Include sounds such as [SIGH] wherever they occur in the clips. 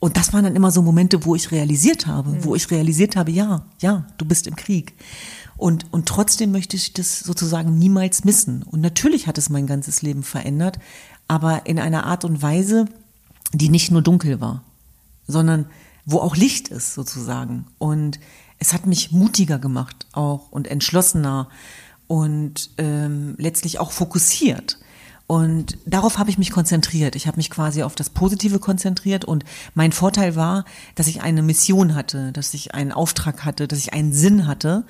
und das waren dann immer so Momente, wo ich realisiert habe, mhm. wo ich realisiert habe, ja, ja, du bist im Krieg. Und, und trotzdem möchte ich das sozusagen niemals missen. Und natürlich hat es mein ganzes Leben verändert, aber in einer Art und Weise, die nicht nur dunkel war, sondern wo auch Licht ist sozusagen. Und es hat mich mutiger gemacht auch und entschlossener und ähm, letztlich auch fokussiert. Und darauf habe ich mich konzentriert. Ich habe mich quasi auf das Positive konzentriert und mein Vorteil war, dass ich eine Mission hatte, dass ich einen Auftrag hatte, dass ich einen Sinn hatte.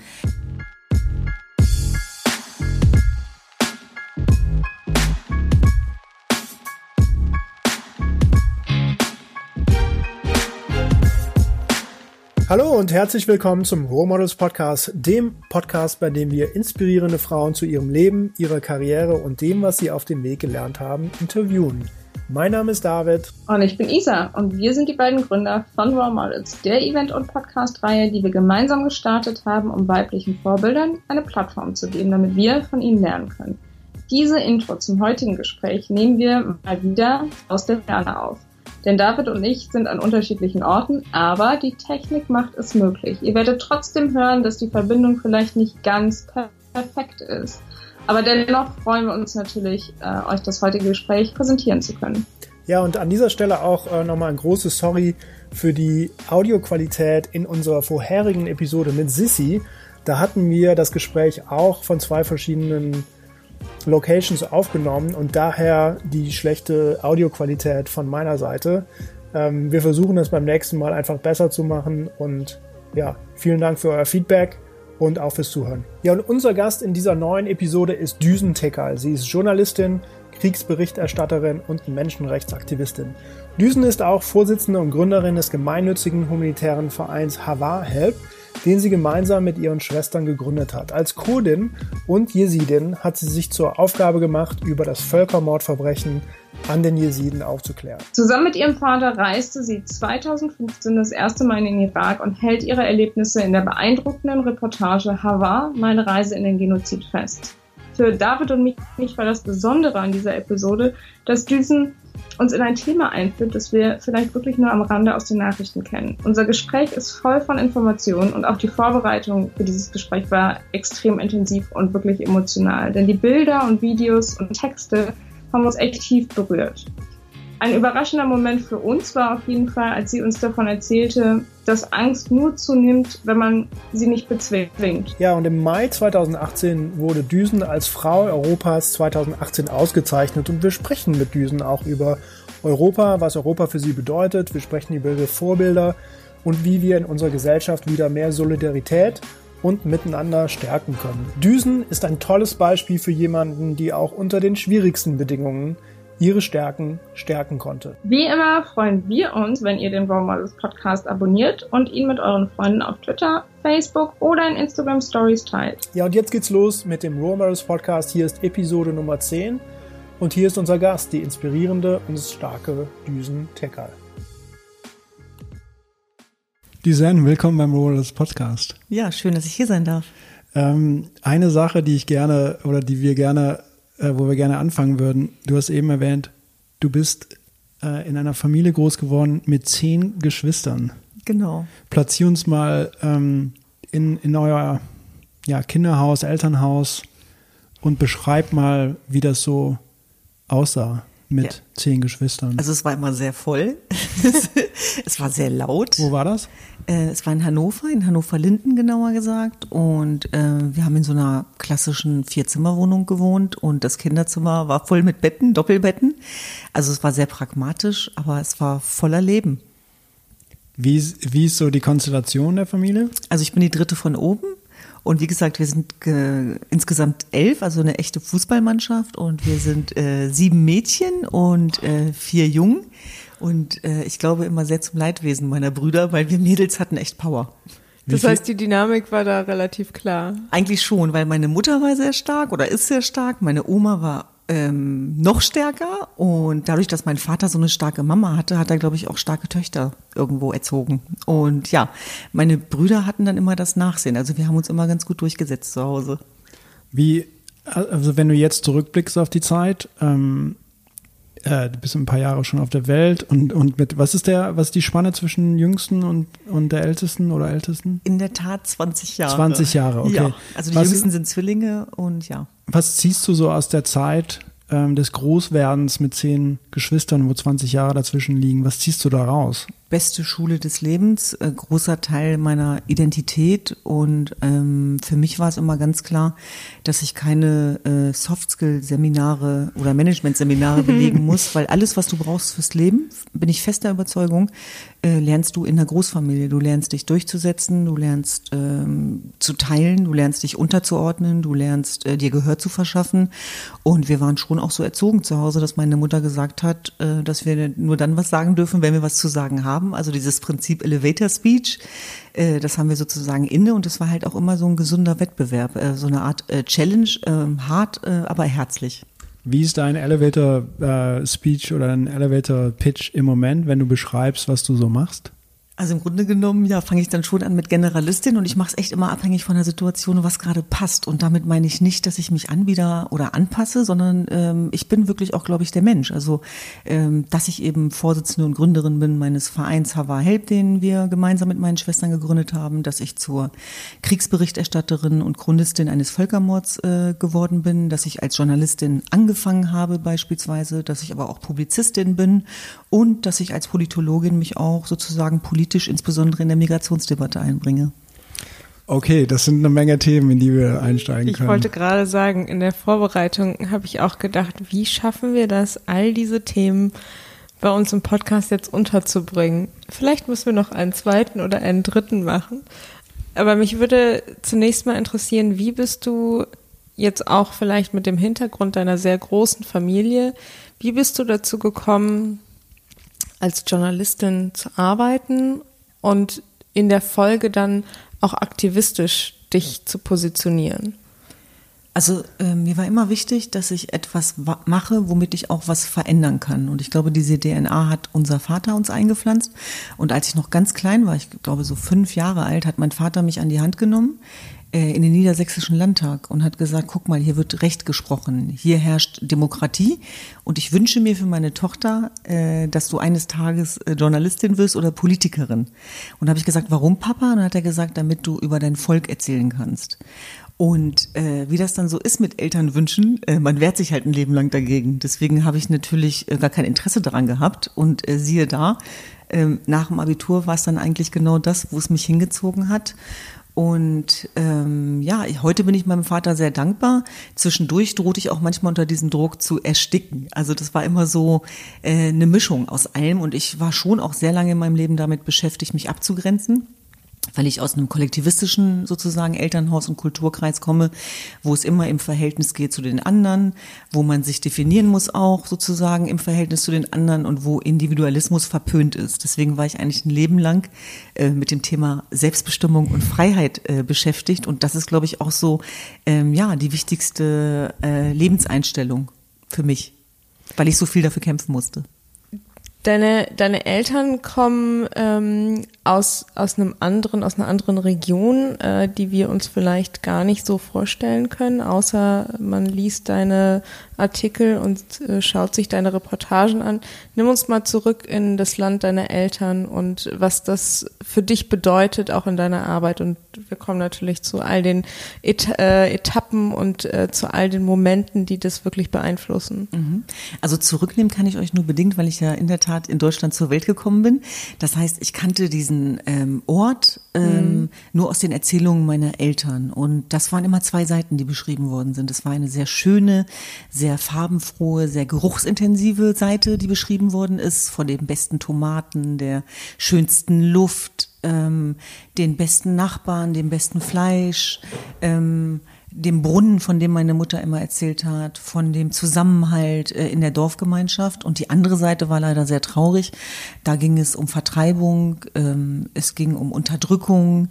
Hallo und herzlich willkommen zum Role Models Podcast, dem Podcast, bei dem wir inspirierende Frauen zu ihrem Leben, ihrer Karriere und dem, was sie auf dem Weg gelernt haben, interviewen. Mein Name ist David. Und ich bin Isa und wir sind die beiden Gründer von Role Models, der Event- und Podcast-Reihe, die wir gemeinsam gestartet haben, um weiblichen Vorbildern eine Plattform zu geben, damit wir von ihnen lernen können. Diese Intro zum heutigen Gespräch nehmen wir mal wieder aus der Ferne auf. Denn David und ich sind an unterschiedlichen Orten, aber die Technik macht es möglich. Ihr werdet trotzdem hören, dass die Verbindung vielleicht nicht ganz perfekt ist. Aber dennoch freuen wir uns natürlich, äh, euch das heutige Gespräch präsentieren zu können. Ja, und an dieser Stelle auch äh, nochmal ein großes Sorry für die Audioqualität in unserer vorherigen Episode mit Sissy. Da hatten wir das Gespräch auch von zwei verschiedenen Locations aufgenommen und daher die schlechte Audioqualität von meiner Seite. Ähm, wir versuchen es beim nächsten Mal einfach besser zu machen und ja, vielen Dank für euer Feedback und auch fürs Zuhören. Ja, und unser Gast in dieser neuen Episode ist Düsen Tekal. Sie ist Journalistin, Kriegsberichterstatterin und Menschenrechtsaktivistin. Düsen ist auch Vorsitzende und Gründerin des gemeinnützigen humanitären Vereins Hava Help, den sie gemeinsam mit ihren Schwestern gegründet hat. Als Kurdin und Jesidin hat sie sich zur Aufgabe gemacht, über das Völkermordverbrechen an den Jesiden aufzuklären. Zusammen mit ihrem Vater reiste sie 2015 das erste Mal in den Irak und hält ihre Erlebnisse in der beeindruckenden Reportage Hava, meine Reise in den Genozid fest. Für David und mich war das Besondere an dieser Episode, dass Düsen uns in ein Thema einführt, das wir vielleicht wirklich nur am Rande aus den Nachrichten kennen. Unser Gespräch ist voll von Informationen und auch die Vorbereitung für dieses Gespräch war extrem intensiv und wirklich emotional, denn die Bilder und Videos und Texte haben uns echt tief berührt. Ein überraschender Moment für uns war auf jeden Fall, als sie uns davon erzählte, dass Angst nur zunimmt, wenn man sie nicht bezwingt. Ja, und im Mai 2018 wurde Düsen als Frau Europas 2018 ausgezeichnet und wir sprechen mit Düsen auch über Europa, was Europa für sie bedeutet. Wir sprechen über ihre Vorbilder und wie wir in unserer Gesellschaft wieder mehr Solidarität und miteinander stärken können. Düsen ist ein tolles Beispiel für jemanden, die auch unter den schwierigsten Bedingungen ihre Stärken stärken konnte. Wie immer freuen wir uns, wenn ihr den Role Models Podcast abonniert und ihn mit euren Freunden auf Twitter, Facebook oder in Instagram Stories teilt. Ja, und jetzt geht's los mit dem Role Models Podcast. Hier ist Episode Nummer 10 und hier ist unser Gast, die inspirierende und starke Düsen Tekal. Düsen, willkommen beim Role Models Podcast. Ja, schön, dass ich hier sein darf. Ähm, eine Sache, die ich gerne oder die wir gerne äh, wo wir gerne anfangen würden. Du hast eben erwähnt, du bist äh, in einer Familie groß geworden mit zehn Geschwistern. Genau. Platzier uns mal ähm, in, in euer ja, Kinderhaus, Elternhaus und beschreib mal, wie das so aussah mit ja. zehn Geschwistern. Also es war immer sehr voll. [LAUGHS] es war sehr laut. Wo war das? Äh, es war in Hannover, in Hannover-Linden genauer gesagt. Und äh, wir haben in so einer klassischen Vierzimmerwohnung gewohnt und das Kinderzimmer war voll mit Betten, Doppelbetten. Also es war sehr pragmatisch, aber es war voller Leben. Wie, wie ist so die Konstellation der Familie? Also ich bin die dritte von oben und wie gesagt, wir sind äh, insgesamt elf, also eine echte Fußballmannschaft. Und wir sind äh, sieben Mädchen und äh, vier Jungen. Und äh, ich glaube immer sehr zum Leidwesen meiner Brüder, weil wir Mädels hatten echt Power. Das heißt, die Dynamik war da relativ klar. Eigentlich schon, weil meine Mutter war sehr stark oder ist sehr stark. Meine Oma war ähm, noch stärker und dadurch, dass mein Vater so eine starke Mama hatte, hat er, glaube ich, auch starke Töchter irgendwo erzogen. Und ja, meine Brüder hatten dann immer das Nachsehen. Also wir haben uns immer ganz gut durchgesetzt zu Hause. Wie, also wenn du jetzt zurückblickst auf die Zeit, ähm, äh, du bist ein paar Jahre schon auf der Welt und, und mit, was ist der, was ist die Spanne zwischen Jüngsten und, und der Ältesten oder Ältesten? In der Tat 20 Jahre. 20 Jahre, okay. Ja, also die was, Jüngsten sind Zwillinge und ja. Was ziehst du so aus der Zeit ähm, des Großwerdens mit zehn Geschwistern, wo 20 Jahre dazwischen liegen? Was ziehst du da raus? Beste Schule des Lebens, äh, großer Teil meiner Identität. Und ähm, für mich war es immer ganz klar, dass ich keine äh, Soft-Skill-Seminare oder Management-Seminare [LAUGHS] belegen muss, weil alles, was du brauchst fürs Leben, bin ich fester Überzeugung, äh, lernst du in der Großfamilie. Du lernst dich durchzusetzen, du lernst ähm, zu teilen, du lernst dich unterzuordnen, du lernst äh, dir Gehör zu verschaffen. Und wir waren schon auch so erzogen zu Hause, dass meine Mutter gesagt hat, äh, dass wir nur dann was sagen dürfen, wenn wir was zu sagen haben haben, also dieses Prinzip Elevator Speech, äh, das haben wir sozusagen inne und es war halt auch immer so ein gesunder Wettbewerb, äh, so eine Art äh, Challenge, ähm, hart, aber herzlich. Wie ist dein Elevator Speech oder ein Elevator Pitch im Moment, wenn du beschreibst, was du so machst? Also im Grunde genommen, ja, fange ich dann schon an mit Generalistin und ich mache es echt immer abhängig von der Situation, was gerade passt. Und damit meine ich nicht, dass ich mich anbieder oder anpasse, sondern ähm, ich bin wirklich auch, glaube ich, der Mensch. Also, ähm, dass ich eben Vorsitzende und Gründerin bin meines Vereins Hava Help, den wir gemeinsam mit meinen Schwestern gegründet haben, dass ich zur Kriegsberichterstatterin und Chronistin eines Völkermords äh, geworden bin, dass ich als Journalistin angefangen habe beispielsweise, dass ich aber auch Publizistin bin und dass ich als Politologin mich auch sozusagen politisch, insbesondere in der Migrationsdebatte einbringe. Okay, das sind eine Menge Themen, in die wir einsteigen ich können. Ich wollte gerade sagen, in der Vorbereitung habe ich auch gedacht, wie schaffen wir das, all diese Themen bei uns im Podcast jetzt unterzubringen? Vielleicht müssen wir noch einen zweiten oder einen dritten machen. Aber mich würde zunächst mal interessieren, wie bist du jetzt auch vielleicht mit dem Hintergrund deiner sehr großen Familie, wie bist du dazu gekommen, als Journalistin zu arbeiten und in der Folge dann auch aktivistisch dich zu positionieren? Also äh, mir war immer wichtig, dass ich etwas mache, womit ich auch was verändern kann. Und ich glaube, diese DNA hat unser Vater uns eingepflanzt. Und als ich noch ganz klein war, ich glaube so fünf Jahre alt, hat mein Vater mich an die Hand genommen in den Niedersächsischen Landtag und hat gesagt, guck mal, hier wird Recht gesprochen, hier herrscht Demokratie und ich wünsche mir für meine Tochter, äh, dass du eines Tages äh, Journalistin wirst oder Politikerin. Und habe ich gesagt, warum Papa? Und dann hat er gesagt, damit du über dein Volk erzählen kannst. Und äh, wie das dann so ist mit Elternwünschen, äh, man wehrt sich halt ein Leben lang dagegen. Deswegen habe ich natürlich äh, gar kein Interesse daran gehabt. Und äh, siehe da, äh, nach dem Abitur war es dann eigentlich genau das, wo es mich hingezogen hat. Und ähm, ja, heute bin ich meinem Vater sehr dankbar. Zwischendurch drohte ich auch manchmal unter diesem Druck zu ersticken. Also das war immer so äh, eine Mischung aus allem. Und ich war schon auch sehr lange in meinem Leben damit beschäftigt, mich abzugrenzen weil ich aus einem kollektivistischen sozusagen Elternhaus und Kulturkreis komme, wo es immer im Verhältnis geht zu den anderen, wo man sich definieren muss auch sozusagen im Verhältnis zu den anderen und wo Individualismus verpönt ist. Deswegen war ich eigentlich ein Leben lang äh, mit dem Thema Selbstbestimmung und Freiheit äh, beschäftigt und das ist, glaube ich, auch so ähm, ja die wichtigste äh, Lebenseinstellung für mich, weil ich so viel dafür kämpfen musste. Deine, deine Eltern kommen ähm, aus, aus einem anderen, aus einer anderen Region, äh, die wir uns vielleicht gar nicht so vorstellen können, außer man liest deine Artikel und äh, schaut sich deine Reportagen an. Nimm uns mal zurück in das Land deiner Eltern und was das für dich bedeutet, auch in deiner Arbeit. Und wir kommen natürlich zu all den Et äh, Etappen und äh, zu all den Momenten, die das wirklich beeinflussen. Mhm. Also zurücknehmen kann ich euch nur bedingt, weil ich ja in der Tat in Deutschland zur Welt gekommen bin. Das heißt, ich kannte diesen ähm, Ort ähm, mhm. nur aus den Erzählungen meiner Eltern. Und das waren immer zwei Seiten, die beschrieben worden sind. Es war eine sehr schöne, sehr farbenfrohe, sehr geruchsintensive Seite, die beschrieben worden ist, von den besten Tomaten, der schönsten Luft, ähm, den besten Nachbarn, dem besten Fleisch, ähm, dem Brunnen, von dem meine Mutter immer erzählt hat, von dem Zusammenhalt äh, in der Dorfgemeinschaft. Und die andere Seite war leider sehr traurig. Da ging es um Vertreibung, ähm, es ging um Unterdrückung,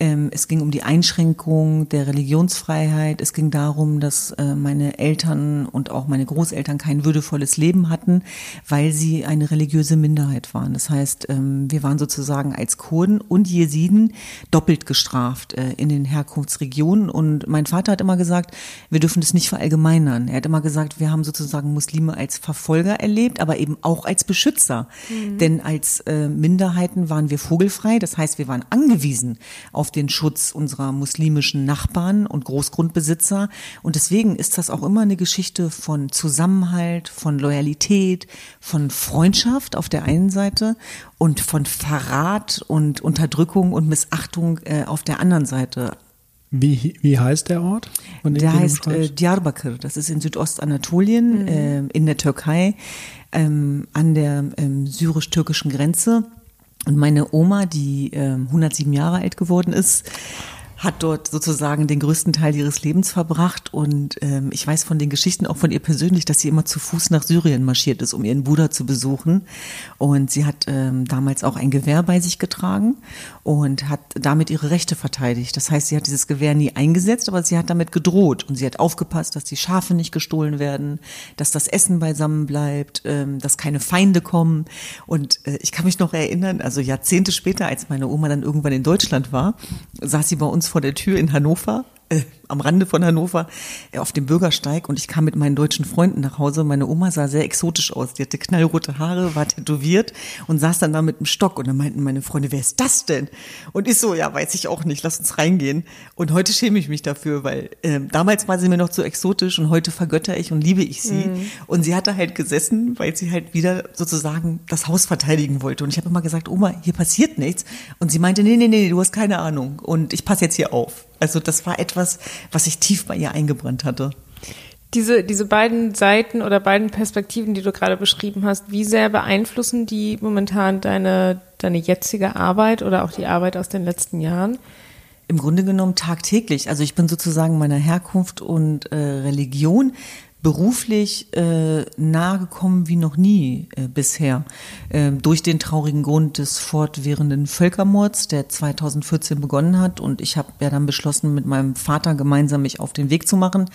es ging um die Einschränkung der Religionsfreiheit. Es ging darum, dass äh, meine Eltern und auch meine Großeltern kein würdevolles Leben hatten, weil sie eine religiöse Minderheit waren. Das heißt, ähm, wir waren sozusagen als Kurden und Jesiden doppelt gestraft äh, in den Herkunftsregionen. Und mein Vater hat immer gesagt, wir dürfen das nicht verallgemeinern. Er hat immer gesagt, wir haben sozusagen Muslime als Verfolger erlebt, aber eben auch als Beschützer. Mhm. Denn als äh, Minderheiten waren wir vogelfrei. Das heißt, wir waren angewiesen auf auf den Schutz unserer muslimischen Nachbarn und Großgrundbesitzer. Und deswegen ist das auch immer eine Geschichte von Zusammenhalt, von Loyalität, von Freundschaft auf der einen Seite und von Verrat und Unterdrückung und Missachtung äh, auf der anderen Seite. Wie, wie heißt der Ort? Der heißt äh, Diyarbakir. Das ist in Südostanatolien, mhm. äh, in der Türkei, ähm, an der ähm, syrisch-türkischen Grenze. Und meine Oma, die äh, 107 Jahre alt geworden ist, hat dort sozusagen den größten Teil ihres Lebens verbracht und ähm, ich weiß von den Geschichten auch von ihr persönlich, dass sie immer zu Fuß nach Syrien marschiert ist, um ihren Bruder zu besuchen und sie hat ähm, damals auch ein Gewehr bei sich getragen und hat damit ihre Rechte verteidigt. Das heißt, sie hat dieses Gewehr nie eingesetzt, aber sie hat damit gedroht und sie hat aufgepasst, dass die Schafe nicht gestohlen werden, dass das Essen beisammen bleibt, ähm, dass keine Feinde kommen und äh, ich kann mich noch erinnern, also Jahrzehnte später, als meine Oma dann irgendwann in Deutschland war, saß sie bei uns vor der Tür in Hannover äh, am Rande von Hannover äh, auf dem Bürgersteig und ich kam mit meinen deutschen Freunden nach Hause. Meine Oma sah sehr exotisch aus. Die hatte knallrote Haare, war tätowiert und saß dann da mit einem Stock. Und dann meinten meine Freunde, wer ist das denn? Und ich so, ja, weiß ich auch nicht, lass uns reingehen. Und heute schäme ich mich dafür, weil äh, damals war sie mir noch zu exotisch und heute vergötter ich und liebe ich sie. Mhm. Und sie hatte halt gesessen, weil sie halt wieder sozusagen das Haus verteidigen wollte. Und ich habe immer gesagt, Oma, hier passiert nichts. Und sie meinte, nee, nee, nee, du hast keine Ahnung. Und ich passe jetzt hier auf. Also das war etwas, was sich tief bei ihr eingebrannt hatte. Diese, diese beiden Seiten oder beiden Perspektiven, die du gerade beschrieben hast, wie sehr beeinflussen die momentan deine, deine jetzige Arbeit oder auch die Arbeit aus den letzten Jahren? Im Grunde genommen tagtäglich. Also ich bin sozusagen meiner Herkunft und äh, Religion beruflich äh, nahe gekommen wie noch nie äh, bisher. Äh, durch den traurigen Grund des fortwährenden Völkermords, der 2014 begonnen hat. Und ich habe ja dann beschlossen, mit meinem Vater gemeinsam mich auf den Weg zu machen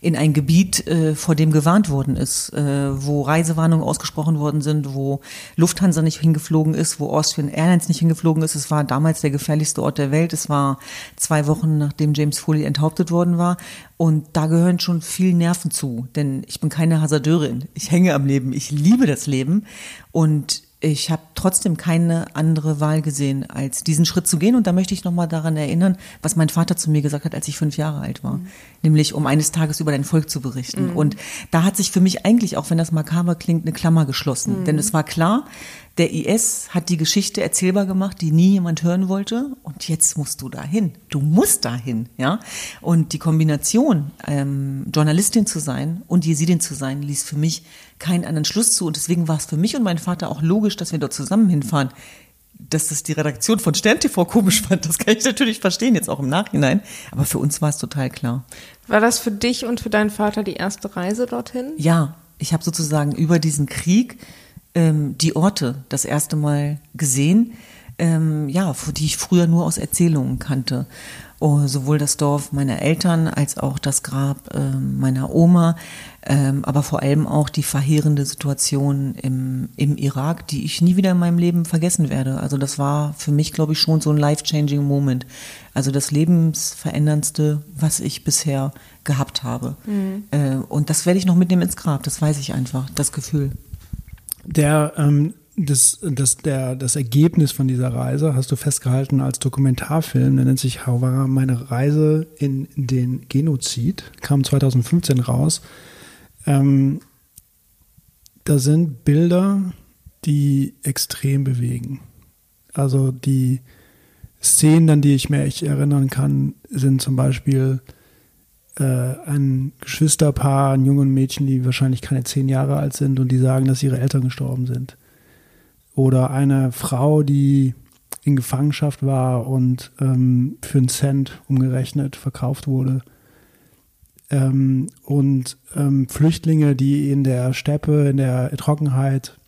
in ein Gebiet, äh, vor dem gewarnt worden ist, äh, wo Reisewarnungen ausgesprochen worden sind, wo Lufthansa nicht hingeflogen ist, wo Austrian Airlines nicht hingeflogen ist. Es war damals der gefährlichste Ort der Welt. Es war zwei Wochen, nachdem James Foley enthauptet worden war. Und da gehören schon viel Nerven zu, denn ich bin keine Hasardeurin. Ich hänge am Leben. Ich liebe das Leben und ich habe trotzdem keine andere Wahl gesehen, als diesen Schritt zu gehen. Und da möchte ich nochmal daran erinnern, was mein Vater zu mir gesagt hat, als ich fünf Jahre alt war. Mhm. Nämlich, um eines Tages über dein Volk zu berichten. Mhm. Und da hat sich für mich eigentlich, auch wenn das makaber klingt, eine Klammer geschlossen. Mhm. Denn es war klar, der IS hat die Geschichte erzählbar gemacht, die nie jemand hören wollte. Und jetzt musst du dahin. Du musst dahin, ja. Und die Kombination, ähm, Journalistin zu sein und Jesidin zu sein, ließ für mich keinen anderen Schluss zu. Und deswegen war es für mich und meinen Vater auch logisch, dass wir dort zusammen hinfahren. Dass das die Redaktion von Stern TV komisch fand, das kann ich natürlich verstehen, jetzt auch im Nachhinein. Aber für uns war es total klar. War das für dich und für deinen Vater die erste Reise dorthin? Ja, ich habe sozusagen über diesen Krieg ähm, die Orte das erste Mal gesehen, ähm, ja, die ich früher nur aus Erzählungen kannte. Oh, sowohl das Dorf meiner Eltern als auch das Grab äh, meiner Oma, ähm, aber vor allem auch die verheerende Situation im, im Irak, die ich nie wieder in meinem Leben vergessen werde. Also das war für mich, glaube ich, schon so ein life-changing Moment. Also das lebensveränderndste, was ich bisher gehabt habe. Mhm. Äh, und das werde ich noch mitnehmen ins Grab, das weiß ich einfach, das Gefühl der ähm, das, das, der, das Ergebnis von dieser Reise hast du festgehalten als Dokumentarfilm, der nennt sich Hawara, meine Reise in den Genozid, kam 2015 raus. Ähm, da sind Bilder, die extrem bewegen. Also die Szenen, an die ich mir echt erinnern kann, sind zum Beispiel äh, ein Geschwisterpaar, ein jungen Mädchen, die wahrscheinlich keine zehn Jahre alt sind und die sagen, dass ihre Eltern gestorben sind. Oder eine Frau, die in Gefangenschaft war und ähm, für einen Cent umgerechnet verkauft wurde. Ähm, und ähm, Flüchtlinge, die in der Steppe, in der Trockenheit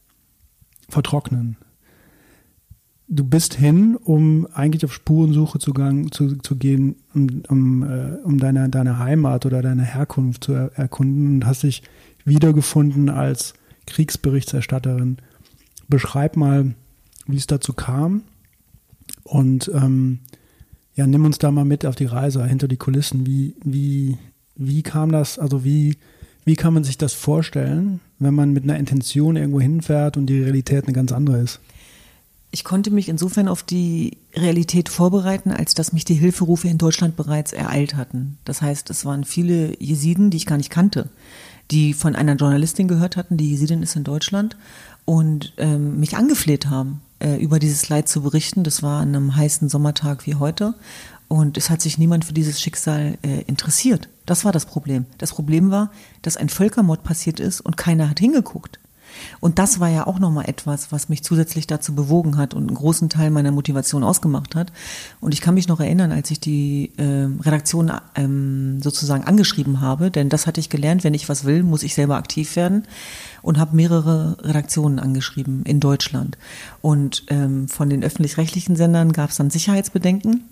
vertrocknen. Du bist hin, um eigentlich auf Spurensuche zu, gang, zu, zu gehen, um, um, äh, um deine, deine Heimat oder deine Herkunft zu er, erkunden und hast dich wiedergefunden als Kriegsberichterstatterin. Beschreib mal, wie es dazu kam und ähm, ja, nimm uns da mal mit auf die Reise hinter die Kulissen. Wie, wie, wie kam das, also wie, wie kann man sich das vorstellen, wenn man mit einer Intention irgendwo hinfährt und die Realität eine ganz andere ist? Ich konnte mich insofern auf die Realität vorbereiten, als dass mich die Hilferufe in Deutschland bereits ereilt hatten. Das heißt, es waren viele Jesiden, die ich gar nicht kannte, die von einer Journalistin gehört hatten, die Jesidin ist in Deutschland, und ähm, mich angefleht haben, äh, über dieses Leid zu berichten. Das war an einem heißen Sommertag wie heute. Und es hat sich niemand für dieses Schicksal äh, interessiert. Das war das Problem. Das Problem war, dass ein Völkermord passiert ist und keiner hat hingeguckt. Und das war ja auch nochmal etwas, was mich zusätzlich dazu bewogen hat und einen großen Teil meiner Motivation ausgemacht hat. Und ich kann mich noch erinnern, als ich die äh, Redaktion ähm, sozusagen angeschrieben habe, denn das hatte ich gelernt, wenn ich was will, muss ich selber aktiv werden und habe mehrere Redaktionen angeschrieben in Deutschland. Und ähm, von den öffentlich-rechtlichen Sendern gab es dann Sicherheitsbedenken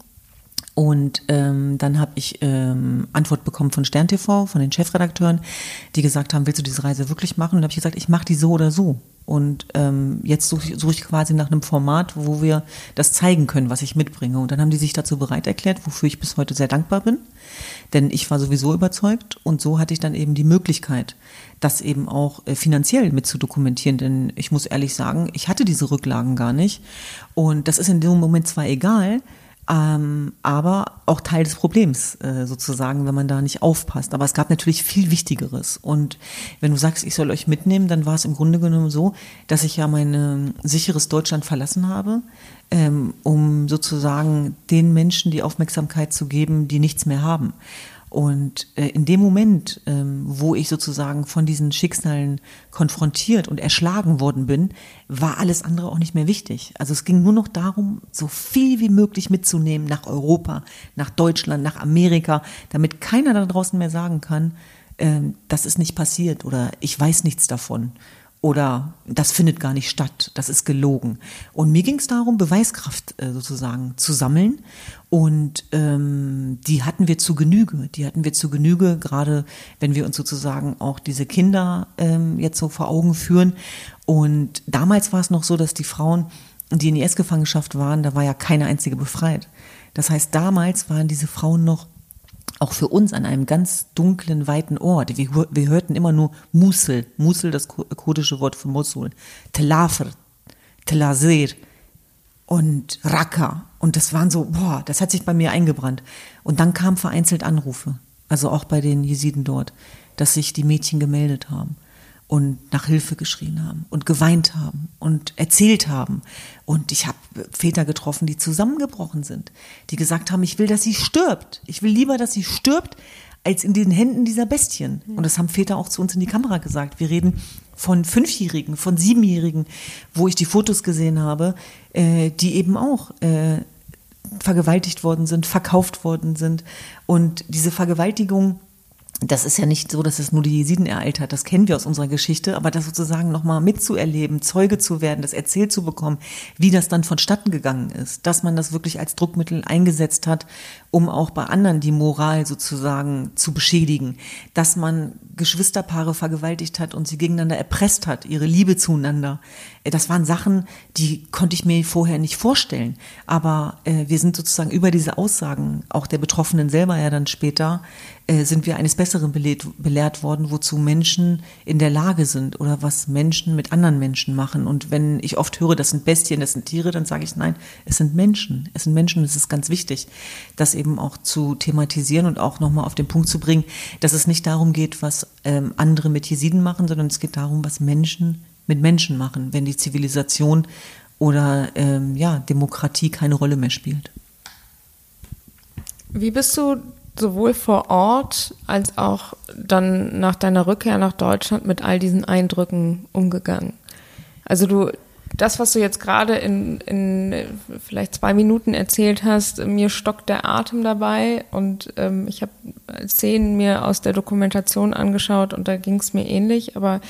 und ähm, dann habe ich ähm, Antwort bekommen von Stern TV, von den Chefredakteuren, die gesagt haben, willst du diese Reise wirklich machen? Und habe ich gesagt, ich mache die so oder so. Und ähm, jetzt suche ich, such ich quasi nach einem Format, wo wir das zeigen können, was ich mitbringe. Und dann haben die sich dazu bereit erklärt, wofür ich bis heute sehr dankbar bin. Denn ich war sowieso überzeugt und so hatte ich dann eben die Möglichkeit, das eben auch äh, finanziell mit zu dokumentieren. Denn ich muss ehrlich sagen, ich hatte diese Rücklagen gar nicht. Und das ist in dem Moment zwar egal, ähm, aber auch Teil des Problems äh, sozusagen, wenn man da nicht aufpasst. Aber es gab natürlich viel Wichtigeres. Und wenn du sagst, ich soll euch mitnehmen, dann war es im Grunde genommen so, dass ich ja mein äh, sicheres Deutschland verlassen habe, ähm, um sozusagen den Menschen die Aufmerksamkeit zu geben, die nichts mehr haben. Und äh, in dem Moment, ähm, wo ich sozusagen von diesen Schicksalen konfrontiert und erschlagen worden bin, war alles andere auch nicht mehr wichtig. Also es ging nur noch darum, so viel wie möglich mitzunehmen nach Europa, nach Deutschland, nach Amerika, damit keiner da draußen mehr sagen kann, äh, das ist nicht passiert oder ich weiß nichts davon oder das findet gar nicht statt, das ist gelogen. Und mir ging es darum, Beweiskraft äh, sozusagen zu sammeln. Und ähm, die hatten wir zu Genüge. Die hatten wir zu Genüge, gerade wenn wir uns sozusagen auch diese Kinder ähm, jetzt so vor Augen führen. Und damals war es noch so, dass die Frauen, die in IS-Gefangenschaft waren, da war ja keine einzige befreit. Das heißt, damals waren diese Frauen noch auch für uns an einem ganz dunklen, weiten Ort. Wir, wir hörten immer nur Musul, Musul, das kurdische Wort für Mosul, Telafr, Telazir und Raqqa. Und das waren so, boah, das hat sich bei mir eingebrannt. Und dann kamen vereinzelt Anrufe, also auch bei den Jesiden dort, dass sich die Mädchen gemeldet haben und nach Hilfe geschrien haben und geweint haben und erzählt haben. Und ich habe Väter getroffen, die zusammengebrochen sind, die gesagt haben, ich will, dass sie stirbt. Ich will lieber, dass sie stirbt, als in den Händen dieser Bestien. Und das haben Väter auch zu uns in die Kamera gesagt. Wir reden von Fünfjährigen, von Siebenjährigen, wo ich die Fotos gesehen habe, äh, die eben auch äh, vergewaltigt worden sind, verkauft worden sind. Und diese Vergewaltigung das ist ja nicht so, dass es nur die Jesiden ereilt hat, das kennen wir aus unserer Geschichte, aber das sozusagen nochmal mitzuerleben, Zeuge zu werden, das erzählt zu bekommen, wie das dann vonstatten gegangen ist, dass man das wirklich als Druckmittel eingesetzt hat, um auch bei anderen die Moral sozusagen zu beschädigen, dass man Geschwisterpaare vergewaltigt hat und sie gegeneinander erpresst hat, ihre Liebe zueinander. Äh, das waren Sachen, die konnte ich mir vorher nicht vorstellen. Aber äh, wir sind sozusagen über diese Aussagen, auch der Betroffenen selber ja dann später, sind wir eines Besseren belehrt, belehrt worden, wozu Menschen in der Lage sind oder was Menschen mit anderen Menschen machen. Und wenn ich oft höre, das sind Bestien, das sind Tiere, dann sage ich nein, es sind Menschen. Es sind Menschen, es ist ganz wichtig, das eben auch zu thematisieren und auch nochmal auf den Punkt zu bringen, dass es nicht darum geht, was ähm, andere mit Jesiden machen, sondern es geht darum, was Menschen mit Menschen machen, wenn die Zivilisation oder ähm, ja, Demokratie keine Rolle mehr spielt. Wie bist du sowohl vor Ort als auch dann nach deiner Rückkehr nach Deutschland mit all diesen Eindrücken umgegangen? Also du, das, was du jetzt gerade in, in vielleicht zwei Minuten erzählt hast, mir stockt der Atem dabei und ähm, ich habe Szenen mir aus der Dokumentation angeschaut und da ging es mir ähnlich. Aber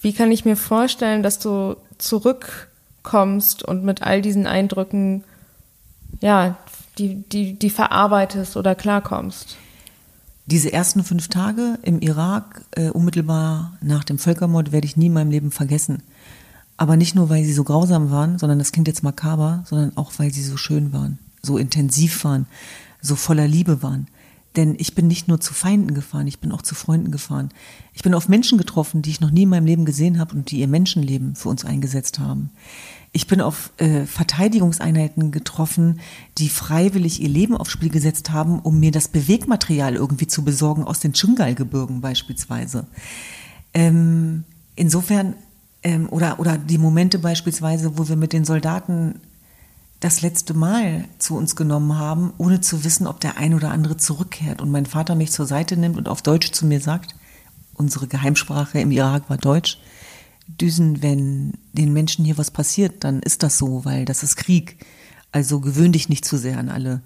wie kann ich mir vorstellen, dass du zurück kommst und mit all diesen Eindrücken, ja, die, die, die verarbeitest oder klarkommst? Diese ersten fünf Tage im Irak, äh, unmittelbar nach dem Völkermord, werde ich nie in meinem Leben vergessen. Aber nicht nur, weil sie so grausam waren, sondern das klingt jetzt makaber, sondern auch, weil sie so schön waren, so intensiv waren, so voller Liebe waren. Denn ich bin nicht nur zu Feinden gefahren, ich bin auch zu Freunden gefahren. Ich bin auf Menschen getroffen, die ich noch nie in meinem Leben gesehen habe und die ihr Menschenleben für uns eingesetzt haben. Ich bin auf äh, Verteidigungseinheiten getroffen, die freiwillig ihr Leben aufs Spiel gesetzt haben, um mir das Bewegmaterial irgendwie zu besorgen aus den Chungal-Gebirgen beispielsweise. Ähm, insofern ähm, oder oder die Momente beispielsweise, wo wir mit den Soldaten das letzte Mal zu uns genommen haben, ohne zu wissen, ob der ein oder andere zurückkehrt. Und mein Vater mich zur Seite nimmt und auf Deutsch zu mir sagt, unsere Geheimsprache im Irak war Deutsch, Düsen, wenn den Menschen hier was passiert, dann ist das so, weil das ist Krieg. Also gewöhn dich nicht zu sehr an alle.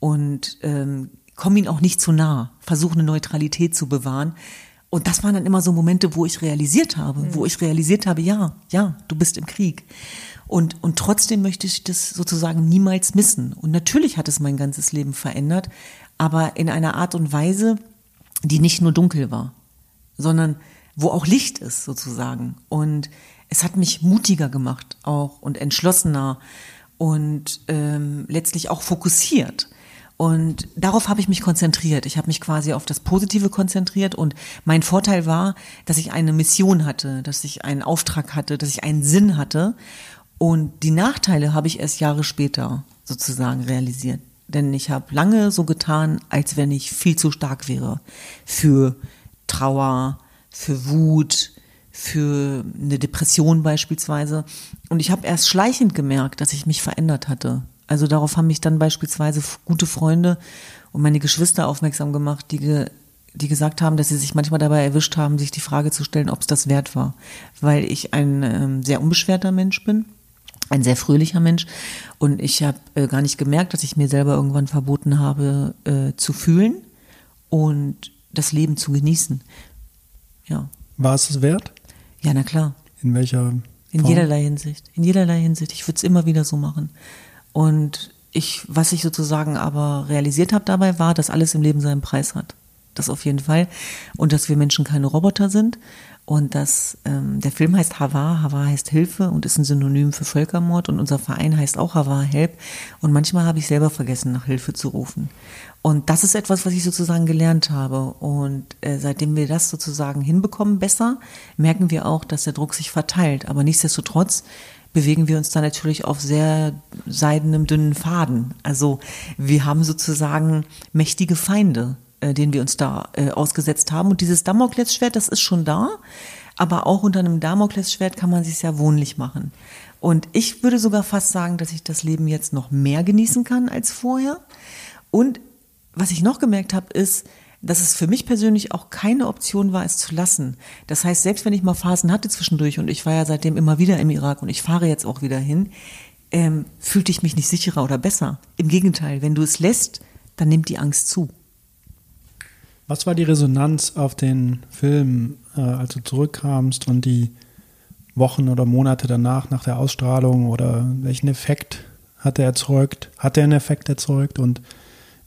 Und ähm, komm ihnen auch nicht zu nah. Versuch eine Neutralität zu bewahren. Und das waren dann immer so Momente, wo ich realisiert habe, mhm. wo ich realisiert habe, ja, ja, du bist im Krieg. Und, und trotzdem möchte ich das sozusagen niemals missen. Und natürlich hat es mein ganzes Leben verändert, aber in einer Art und Weise, die nicht nur dunkel war, sondern wo auch Licht ist sozusagen. Und es hat mich mutiger gemacht auch und entschlossener und ähm, letztlich auch fokussiert. Und darauf habe ich mich konzentriert. Ich habe mich quasi auf das Positive konzentriert und mein Vorteil war, dass ich eine Mission hatte, dass ich einen Auftrag hatte, dass ich einen Sinn hatte und die Nachteile habe ich erst Jahre später sozusagen realisiert. Denn ich habe lange so getan, als wenn ich viel zu stark wäre für Trauer, für Wut, für eine Depression beispielsweise. Und ich habe erst schleichend gemerkt, dass ich mich verändert hatte. Also darauf haben mich dann beispielsweise gute Freunde und meine Geschwister aufmerksam gemacht, die, ge die gesagt haben, dass sie sich manchmal dabei erwischt haben, sich die Frage zu stellen, ob es das wert war. Weil ich ein ähm, sehr unbeschwerter Mensch bin ein sehr fröhlicher Mensch und ich habe äh, gar nicht gemerkt, dass ich mir selber irgendwann verboten habe äh, zu fühlen und das Leben zu genießen. Ja. War es es wert? Ja, na klar. In welcher Form? In jederlei Hinsicht. In jederlei Hinsicht. Ich würde es immer wieder so machen. Und ich, was ich sozusagen aber realisiert habe dabei, war, dass alles im Leben seinen Preis hat. Das auf jeden Fall. Und dass wir Menschen keine Roboter sind. Und das, ähm, der Film heißt Hava, Hava heißt Hilfe und ist ein Synonym für Völkermord und unser Verein heißt auch Hava Help. Und manchmal habe ich selber vergessen, nach Hilfe zu rufen. Und das ist etwas, was ich sozusagen gelernt habe. Und äh, seitdem wir das sozusagen hinbekommen, besser, merken wir auch, dass der Druck sich verteilt. Aber nichtsdestotrotz bewegen wir uns da natürlich auf sehr seidenem, dünnen Faden. Also wir haben sozusagen mächtige Feinde äh, den wir uns da äh, ausgesetzt haben. Und dieses Damoklesschwert, das ist schon da, aber auch unter einem Damoklesschwert kann man sich ja wohnlich machen. Und ich würde sogar fast sagen, dass ich das Leben jetzt noch mehr genießen kann als vorher. Und was ich noch gemerkt habe, ist, dass es für mich persönlich auch keine Option war, es zu lassen. Das heißt, selbst wenn ich mal Phasen hatte zwischendurch und ich war ja seitdem immer wieder im Irak und ich fahre jetzt auch wieder hin, ähm, fühlte ich mich nicht sicherer oder besser. Im Gegenteil, wenn du es lässt, dann nimmt die Angst zu. Was war die Resonanz auf den Film, äh, als du zurückkamst und die Wochen oder Monate danach, nach der Ausstrahlung oder welchen Effekt hat er erzeugt? Hat er einen Effekt erzeugt und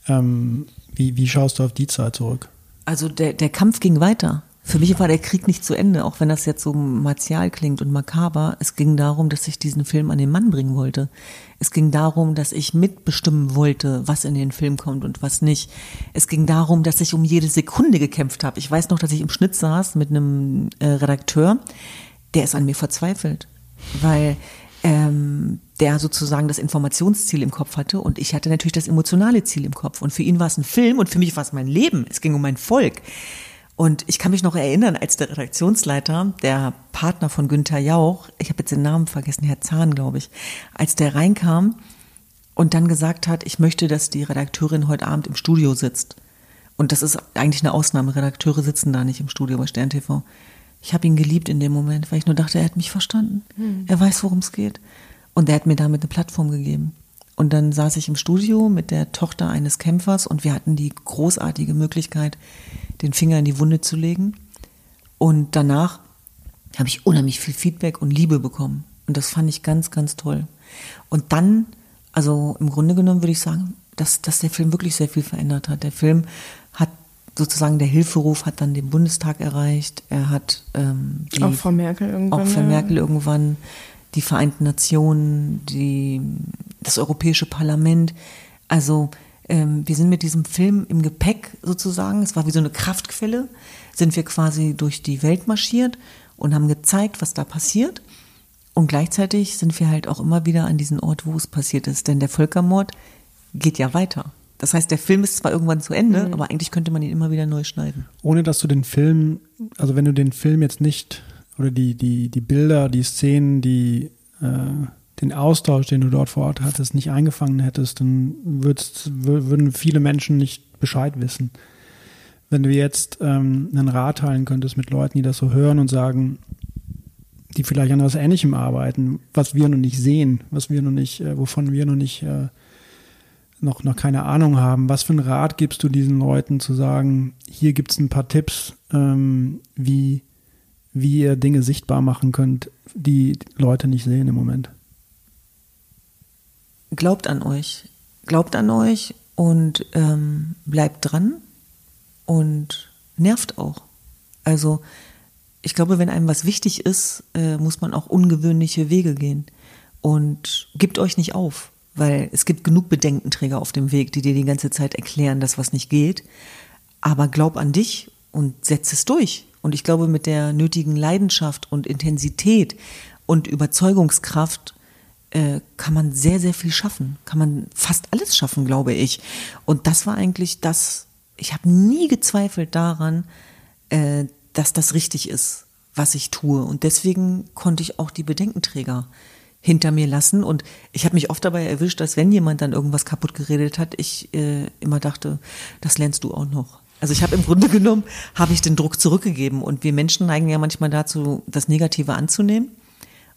ähm, wie, wie schaust du auf die Zeit zurück? Also der, der Kampf ging weiter. Für mich war der Krieg nicht zu Ende, auch wenn das jetzt so martial klingt und makaber. Es ging darum, dass ich diesen Film an den Mann bringen wollte. Es ging darum, dass ich mitbestimmen wollte, was in den Film kommt und was nicht. Es ging darum, dass ich um jede Sekunde gekämpft habe. Ich weiß noch, dass ich im Schnitt saß mit einem äh, Redakteur, der ist an mir verzweifelt, weil ähm, der sozusagen das Informationsziel im Kopf hatte und ich hatte natürlich das emotionale Ziel im Kopf. Und für ihn war es ein Film und für mich war es mein Leben. Es ging um mein Volk. Und ich kann mich noch erinnern, als der Redaktionsleiter, der Partner von Günther Jauch, ich habe jetzt den Namen vergessen, Herr Zahn, glaube ich, als der reinkam und dann gesagt hat, ich möchte, dass die Redakteurin heute Abend im Studio sitzt. Und das ist eigentlich eine Ausnahme. Redakteure sitzen da nicht im Studio bei Stern TV. Ich habe ihn geliebt in dem Moment, weil ich nur dachte, er hat mich verstanden. Hm. Er weiß, worum es geht. Und er hat mir damit eine Plattform gegeben. Und dann saß ich im Studio mit der Tochter eines Kämpfers und wir hatten die großartige Möglichkeit, den Finger in die Wunde zu legen. Und danach habe ich unheimlich viel Feedback und Liebe bekommen. Und das fand ich ganz, ganz toll. Und dann, also im Grunde genommen würde ich sagen, dass, dass der Film wirklich sehr viel verändert hat. Der Film hat sozusagen der Hilferuf hat dann den Bundestag erreicht. Er hat ähm, die, auch Frau Merkel irgendwann. Auch Frau Merkel irgendwann, die Vereinten Nationen, die, das Europäische Parlament. Also ähm, wir sind mit diesem Film im Gepäck sozusagen, es war wie so eine Kraftquelle, sind wir quasi durch die Welt marschiert und haben gezeigt, was da passiert. Und gleichzeitig sind wir halt auch immer wieder an diesen Ort, wo es passiert ist. Denn der Völkermord geht ja weiter. Das heißt, der Film ist zwar irgendwann zu Ende, mhm. aber eigentlich könnte man ihn immer wieder neu schneiden. Ohne dass du den Film, also wenn du den Film jetzt nicht, oder die, die, die Bilder, die Szenen, die, äh, den Austausch, den du dort vor Ort hattest, nicht eingefangen hättest, dann würden viele Menschen nicht Bescheid wissen. Wenn du jetzt ähm, einen Rat teilen könntest mit Leuten, die das so hören und sagen, die vielleicht an etwas Ähnlichem arbeiten, was wir noch nicht sehen, was wir noch nicht, äh, wovon wir noch nicht äh, noch, noch keine Ahnung haben, was für einen Rat gibst du diesen Leuten zu sagen, hier gibt es ein paar Tipps, ähm, wie, wie ihr Dinge sichtbar machen könnt, die Leute nicht sehen im Moment? Glaubt an euch. Glaubt an euch und ähm, bleibt dran und nervt auch. Also ich glaube, wenn einem was wichtig ist, äh, muss man auch ungewöhnliche Wege gehen. Und gebt euch nicht auf weil es gibt genug Bedenkenträger auf dem Weg, die dir die ganze Zeit erklären, dass was nicht geht. Aber glaub an dich und setz es durch. Und ich glaube, mit der nötigen Leidenschaft und Intensität und Überzeugungskraft äh, kann man sehr, sehr viel schaffen. Kann man fast alles schaffen, glaube ich. Und das war eigentlich das, ich habe nie gezweifelt daran, äh, dass das richtig ist, was ich tue. Und deswegen konnte ich auch die Bedenkenträger hinter mir lassen. Und ich habe mich oft dabei erwischt, dass wenn jemand dann irgendwas kaputt geredet hat, ich äh, immer dachte, das lernst du auch noch. Also ich habe im Grunde genommen, habe ich den Druck zurückgegeben. Und wir Menschen neigen ja manchmal dazu, das Negative anzunehmen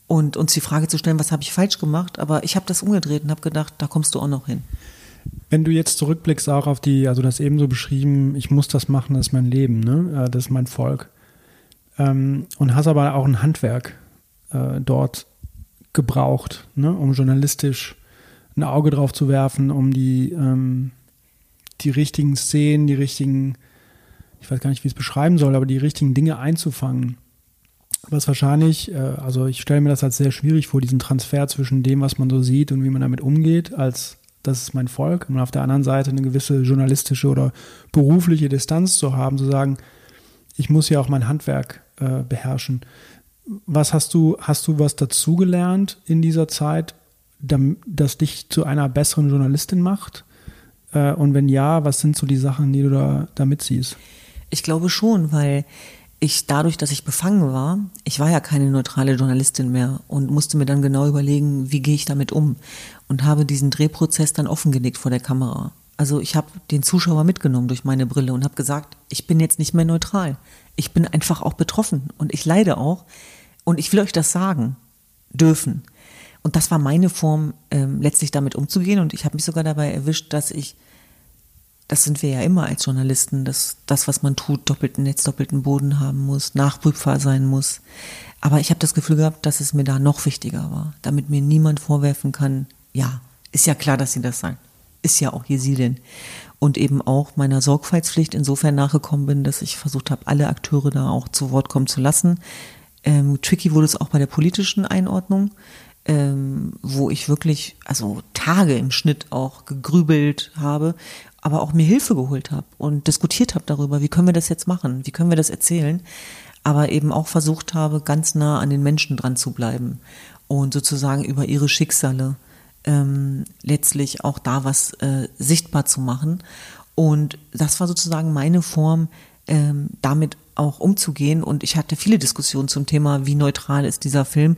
und uns die Frage zu stellen, was habe ich falsch gemacht. Aber ich habe das umgedreht und habe gedacht, da kommst du auch noch hin. Wenn du jetzt zurückblickst auch auf die, also das eben so beschrieben, ich muss das machen, das ist mein Leben, ne? das ist mein Volk. Ähm, und hast aber auch ein Handwerk äh, dort gebraucht, ne, um journalistisch ein Auge drauf zu werfen, um die, ähm, die richtigen Szenen, die richtigen, ich weiß gar nicht, wie ich es beschreiben soll, aber die richtigen Dinge einzufangen. Was wahrscheinlich, äh, also ich stelle mir das als sehr schwierig vor, diesen Transfer zwischen dem, was man so sieht und wie man damit umgeht, als das ist mein Volk, und auf der anderen Seite eine gewisse journalistische oder berufliche Distanz zu haben, zu sagen, ich muss ja auch mein Handwerk äh, beherrschen was hast du, hast du was dazugelernt in dieser Zeit, das dich zu einer besseren Journalistin macht? Äh, und wenn ja, was sind so die Sachen, die du da, da mitziehst? Ich glaube schon, weil ich dadurch, dass ich befangen war, ich war ja keine neutrale Journalistin mehr und musste mir dann genau überlegen, wie gehe ich damit um und habe diesen Drehprozess dann offengelegt vor der Kamera. Also ich habe den Zuschauer mitgenommen durch meine Brille und habe gesagt, ich bin jetzt nicht mehr neutral. Ich bin einfach auch betroffen und ich leide auch. Und ich will euch das sagen dürfen. Und das war meine Form, ähm, letztlich damit umzugehen. Und ich habe mich sogar dabei erwischt, dass ich, das sind wir ja immer als Journalisten, dass das, was man tut, doppelten Netz, doppelten Boden haben muss, nachprüfbar sein muss. Aber ich habe das Gefühl gehabt, dass es mir da noch wichtiger war, damit mir niemand vorwerfen kann, ja, ist ja klar, dass sie das sagt. Ist ja auch Jesidin. Und eben auch meiner Sorgfaltspflicht insofern nachgekommen bin, dass ich versucht habe, alle Akteure da auch zu Wort kommen zu lassen ähm, tricky wurde es auch bei der politischen Einordnung, ähm, wo ich wirklich, also Tage im Schnitt auch gegrübelt habe, aber auch mir Hilfe geholt habe und diskutiert habe darüber, wie können wir das jetzt machen, wie können wir das erzählen, aber eben auch versucht habe, ganz nah an den Menschen dran zu bleiben und sozusagen über ihre Schicksale ähm, letztlich auch da was äh, sichtbar zu machen. Und das war sozusagen meine Form, ähm, damit auch umzugehen. Und ich hatte viele Diskussionen zum Thema, wie neutral ist dieser Film,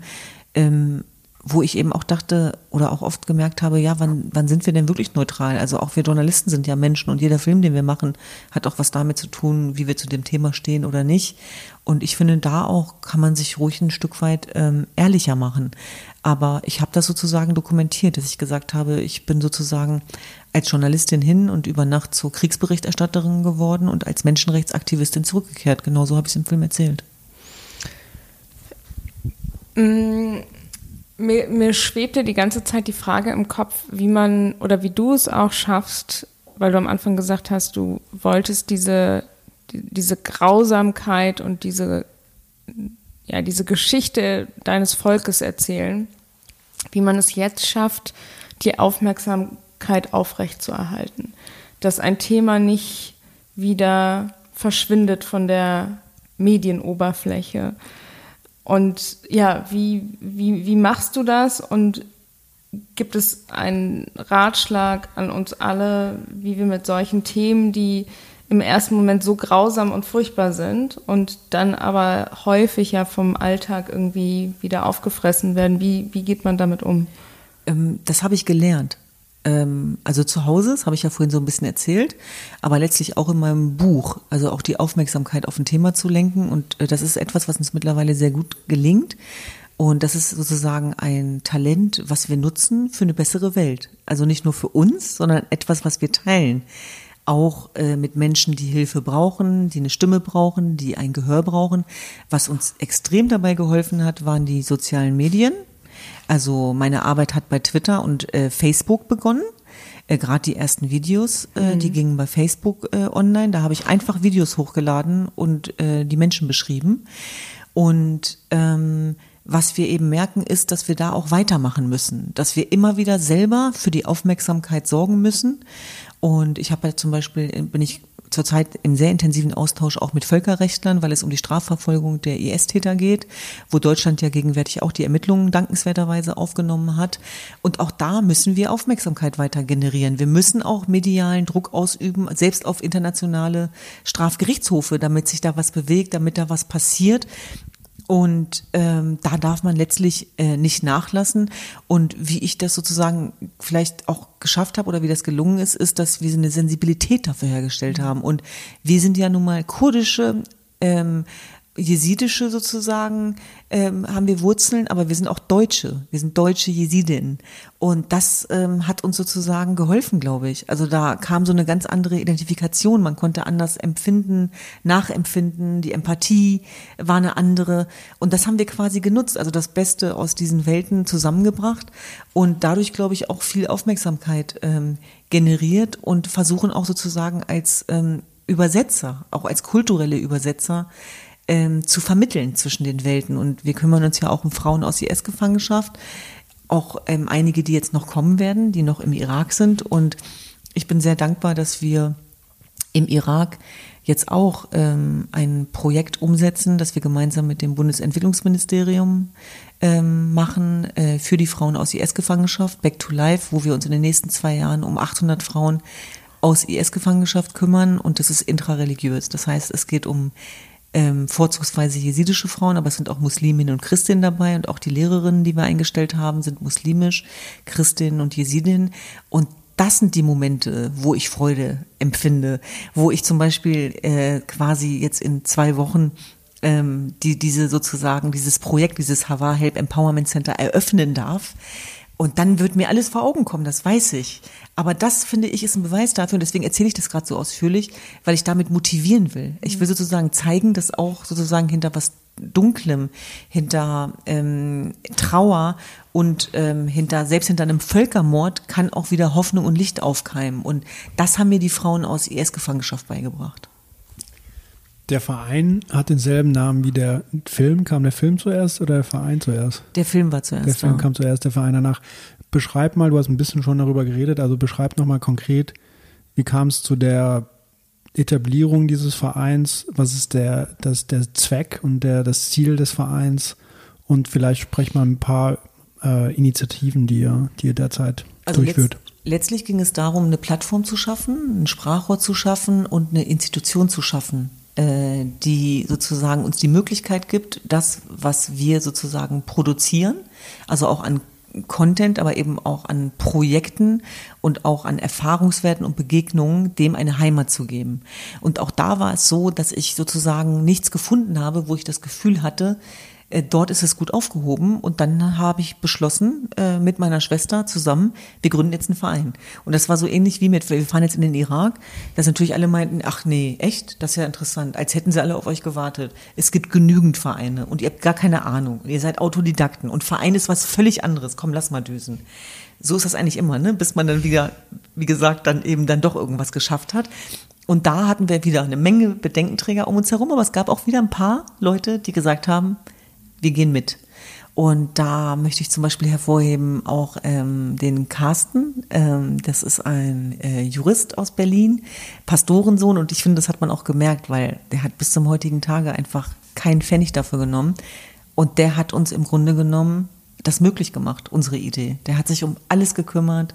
ähm, wo ich eben auch dachte oder auch oft gemerkt habe, ja, wann, wann sind wir denn wirklich neutral? Also auch wir Journalisten sind ja Menschen und jeder Film, den wir machen, hat auch was damit zu tun, wie wir zu dem Thema stehen oder nicht. Und ich finde, da auch kann man sich ruhig ein Stück weit ähm, ehrlicher machen. Aber ich habe das sozusagen dokumentiert, dass ich gesagt habe, ich bin sozusagen als Journalistin hin und über Nacht zur Kriegsberichterstatterin geworden und als Menschenrechtsaktivistin zurückgekehrt. Genauso habe ich es im Film erzählt. Mm, Mir, mir schwebte die ganze Zeit die Frage im Kopf, wie man oder wie du es auch schaffst, weil du am Anfang gesagt hast, du wolltest diese, diese Grausamkeit und diese, ja, diese Geschichte deines Volkes erzählen, wie man es jetzt schafft, die Aufmerksamkeit aufrechtzuerhalten. Dass ein Thema nicht wieder verschwindet von der Medienoberfläche. Und ja, wie, wie, wie machst du das? Und gibt es einen Ratschlag an uns alle, wie wir mit solchen Themen, die im ersten Moment so grausam und furchtbar sind und dann aber häufig ja vom Alltag irgendwie wieder aufgefressen werden, wie, wie geht man damit um? Ähm, das habe ich gelernt. Ähm, also zu Hause, das habe ich ja vorhin so ein bisschen erzählt, aber letztlich auch in meinem Buch, also auch die Aufmerksamkeit auf ein Thema zu lenken. Und äh, das ist etwas, was uns mittlerweile sehr gut gelingt. Und das ist sozusagen ein Talent, was wir nutzen für eine bessere Welt. Also nicht nur für uns, sondern etwas, was wir teilen. Auch äh, mit Menschen, die Hilfe brauchen, die eine Stimme brauchen, die ein Gehör brauchen. Was uns extrem dabei geholfen hat, waren die sozialen Medien. Also meine Arbeit hat bei Twitter und äh, Facebook begonnen. Äh, Gerade die ersten Videos, äh, mhm. die gingen bei Facebook äh, online. Da habe ich einfach Videos hochgeladen und äh, die Menschen beschrieben. Und ähm, was wir eben merken, ist, dass wir da auch weitermachen müssen, dass wir immer wieder selber für die Aufmerksamkeit sorgen müssen. Und ich habe ja zum Beispiel, bin ich zurzeit im sehr intensiven Austausch auch mit Völkerrechtlern, weil es um die Strafverfolgung der IS-Täter geht, wo Deutschland ja gegenwärtig auch die Ermittlungen dankenswerterweise aufgenommen hat. Und auch da müssen wir Aufmerksamkeit weiter generieren. Wir müssen auch medialen Druck ausüben, selbst auf internationale Strafgerichtshofe, damit sich da was bewegt, damit da was passiert. Und ähm, da darf man letztlich äh, nicht nachlassen. Und wie ich das sozusagen vielleicht auch geschafft habe oder wie das gelungen ist, ist, dass wir eine Sensibilität dafür hergestellt haben. Und wir sind ja nun mal kurdische ähm, jesidische sozusagen ähm, haben wir Wurzeln, aber wir sind auch Deutsche. Wir sind deutsche Jesidinnen. Und das ähm, hat uns sozusagen geholfen, glaube ich. Also da kam so eine ganz andere Identifikation. Man konnte anders empfinden, nachempfinden. Die Empathie war eine andere. Und das haben wir quasi genutzt. Also das Beste aus diesen Welten zusammengebracht und dadurch, glaube ich, auch viel Aufmerksamkeit ähm, generiert und versuchen auch sozusagen als ähm, Übersetzer, auch als kulturelle Übersetzer, ähm, zu vermitteln zwischen den Welten. Und wir kümmern uns ja auch um Frauen aus IS-Gefangenschaft, auch ähm, einige, die jetzt noch kommen werden, die noch im Irak sind. Und ich bin sehr dankbar, dass wir im Irak jetzt auch ähm, ein Projekt umsetzen, das wir gemeinsam mit dem Bundesentwicklungsministerium ähm, machen äh, für die Frauen aus IS-Gefangenschaft, Back to Life, wo wir uns in den nächsten zwei Jahren um 800 Frauen aus IS-Gefangenschaft kümmern und das ist intrareligiös. Das heißt, es geht um ähm, vorzugsweise jesidische Frauen, aber es sind auch Musliminnen und Christinnen dabei und auch die Lehrerinnen, die wir eingestellt haben, sind muslimisch, Christinnen und Jesidinnen und das sind die Momente, wo ich Freude empfinde, wo ich zum Beispiel äh, quasi jetzt in zwei Wochen ähm, die diese sozusagen dieses Projekt, dieses Hava Help Empowerment Center eröffnen darf. Und dann wird mir alles vor Augen kommen, das weiß ich. Aber das, finde ich, ist ein Beweis dafür, und deswegen erzähle ich das gerade so ausführlich, weil ich damit motivieren will. Ich will sozusagen zeigen, dass auch sozusagen hinter was Dunklem, hinter ähm, Trauer und ähm, hinter selbst hinter einem Völkermord kann auch wieder Hoffnung und Licht aufkeimen. Und das haben mir die Frauen aus IS-Gefangenschaft beigebracht. Der Verein hat denselben Namen wie der Film. Kam der Film zuerst oder der Verein zuerst? Der Film war zuerst. Der Film kam zuerst, der Verein danach beschreib mal, du hast ein bisschen schon darüber geredet, also beschreib nochmal konkret, wie kam es zu der Etablierung dieses Vereins, was ist der, das, der Zweck und der, das Ziel des Vereins und vielleicht sprech mal ein paar äh, Initiativen, die ihr, die ihr derzeit also durchführt. Letzt, letztlich ging es darum, eine Plattform zu schaffen, ein Sprachrohr zu schaffen und eine Institution zu schaffen, die sozusagen uns die Möglichkeit gibt, das, was wir sozusagen produzieren, also auch an Content, aber eben auch an Projekten und auch an Erfahrungswerten und Begegnungen, dem eine Heimat zu geben. Und auch da war es so, dass ich sozusagen nichts gefunden habe, wo ich das Gefühl hatte, äh, dort ist es gut aufgehoben. Und dann habe ich beschlossen, äh, mit meiner Schwester zusammen, wir gründen jetzt einen Verein. Und das war so ähnlich wie mit, wir fahren jetzt in den Irak, dass natürlich alle meinten, ach nee, echt, das ist ja interessant, als hätten sie alle auf euch gewartet. Es gibt genügend Vereine und ihr habt gar keine Ahnung. Ihr seid Autodidakten und Verein ist was völlig anderes. Komm, lass mal düsen. So ist das eigentlich immer, ne? bis man dann wieder, wie gesagt, dann eben dann doch irgendwas geschafft hat. Und da hatten wir wieder eine Menge Bedenkenträger um uns herum, aber es gab auch wieder ein paar Leute, die gesagt haben, wir gehen mit. Und da möchte ich zum Beispiel hervorheben auch ähm, den Carsten. Ähm, das ist ein äh, Jurist aus Berlin, Pastorensohn. Und ich finde, das hat man auch gemerkt, weil der hat bis zum heutigen Tage einfach keinen Pfennig dafür genommen. Und der hat uns im Grunde genommen das möglich gemacht, unsere Idee. Der hat sich um alles gekümmert,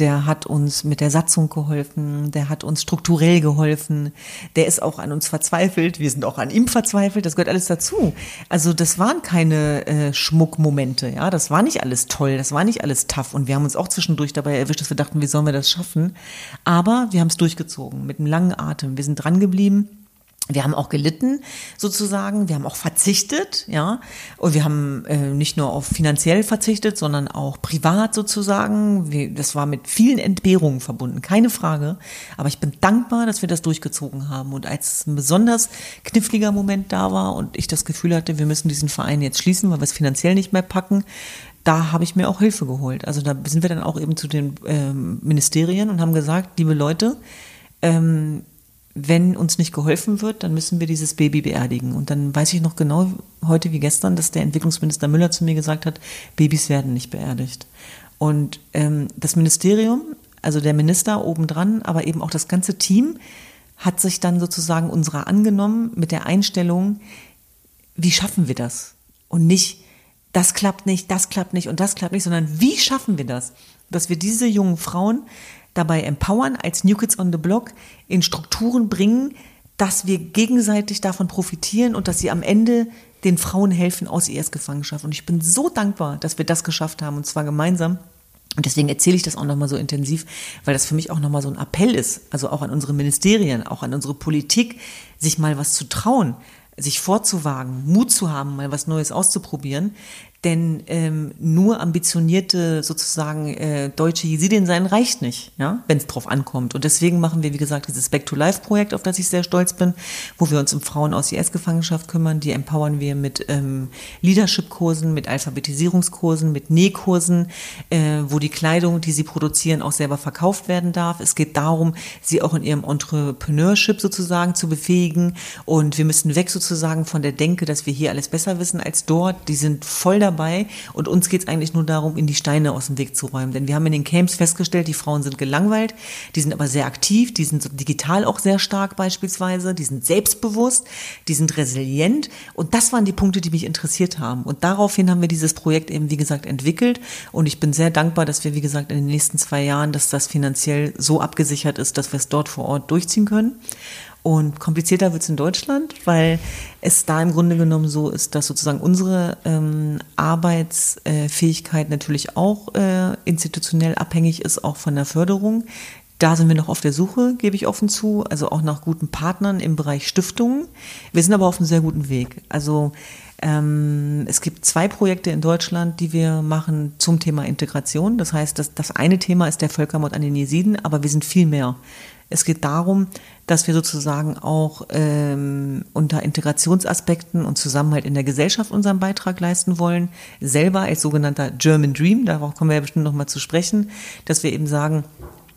der hat uns mit der Satzung geholfen, der hat uns strukturell geholfen, der ist auch an uns verzweifelt, wir sind auch an ihm verzweifelt, das gehört alles dazu. Also das waren keine äh, Schmuckmomente, ja, das war nicht alles toll, das war nicht alles tough und wir haben uns auch zwischendurch dabei erwischt, dass wir dachten, wie sollen wir das schaffen? Aber wir haben es durchgezogen mit einem langen Atem, wir sind dran geblieben wir haben auch gelitten, sozusagen. Wir haben auch verzichtet, ja. Und wir haben äh, nicht nur auf finanziell verzichtet, sondern auch privat sozusagen. Wir, das war mit vielen Entbehrungen verbunden, keine Frage. Aber ich bin dankbar, dass wir das durchgezogen haben. Und als ein besonders kniffliger Moment da war und ich das Gefühl hatte, wir müssen diesen Verein jetzt schließen, weil wir es finanziell nicht mehr packen, da habe ich mir auch Hilfe geholt. Also da sind wir dann auch eben zu den ähm, Ministerien und haben gesagt, liebe Leute, ähm, wenn uns nicht geholfen wird, dann müssen wir dieses Baby beerdigen. Und dann weiß ich noch genau heute wie gestern, dass der Entwicklungsminister Müller zu mir gesagt hat, Babys werden nicht beerdigt. Und ähm, das Ministerium, also der Minister obendran, aber eben auch das ganze Team, hat sich dann sozusagen unserer angenommen mit der Einstellung, wie schaffen wir das? Und nicht, das klappt nicht, das klappt nicht und das klappt nicht, sondern wie schaffen wir das? Dass wir diese jungen Frauen dabei empowern, als New Kids on the Block in Strukturen bringen, dass wir gegenseitig davon profitieren und dass sie am Ende den Frauen helfen aus IS-Gefangenschaft. Und ich bin so dankbar, dass wir das geschafft haben und zwar gemeinsam. Und deswegen erzähle ich das auch nochmal so intensiv, weil das für mich auch nochmal so ein Appell ist, also auch an unsere Ministerien, auch an unsere Politik, sich mal was zu trauen, sich vorzuwagen, Mut zu haben, mal was Neues auszuprobieren. Denn ähm, nur ambitionierte sozusagen äh, deutsche Jesidin sein reicht nicht, ja, wenn es drauf ankommt. Und deswegen machen wir, wie gesagt, dieses Back to Life Projekt, auf das ich sehr stolz bin, wo wir uns um Frauen aus IS-Gefangenschaft kümmern. Die empowern wir mit ähm, Leadership-Kursen, mit Alphabetisierungskursen, mit Nähkursen, äh, wo die Kleidung, die sie produzieren, auch selber verkauft werden darf. Es geht darum, sie auch in ihrem Entrepreneurship sozusagen zu befähigen. Und wir müssen weg sozusagen von der Denke, dass wir hier alles besser wissen als dort. Die sind voll dabei dabei und uns geht es eigentlich nur darum, in die Steine aus dem Weg zu räumen. Denn wir haben in den Camps festgestellt, die Frauen sind gelangweilt, die sind aber sehr aktiv, die sind digital auch sehr stark beispielsweise, die sind selbstbewusst, die sind resilient und das waren die Punkte, die mich interessiert haben. Und daraufhin haben wir dieses Projekt eben, wie gesagt, entwickelt und ich bin sehr dankbar, dass wir, wie gesagt, in den nächsten zwei Jahren, dass das finanziell so abgesichert ist, dass wir es dort vor Ort durchziehen können. Und komplizierter wird es in Deutschland, weil es da im Grunde genommen so ist, dass sozusagen unsere ähm, Arbeitsfähigkeit natürlich auch äh, institutionell abhängig ist, auch von der Förderung. Da sind wir noch auf der Suche, gebe ich offen zu, also auch nach guten Partnern im Bereich Stiftungen. Wir sind aber auf einem sehr guten Weg. Also ähm, es gibt zwei Projekte in Deutschland, die wir machen zum Thema Integration. Das heißt, das, das eine Thema ist der Völkermord an den Jesiden, aber wir sind viel mehr. Es geht darum, dass wir sozusagen auch ähm, unter Integrationsaspekten und Zusammenhalt in der Gesellschaft unseren Beitrag leisten wollen, selber als sogenannter German Dream, darauf kommen wir ja bestimmt nochmal zu sprechen, dass wir eben sagen,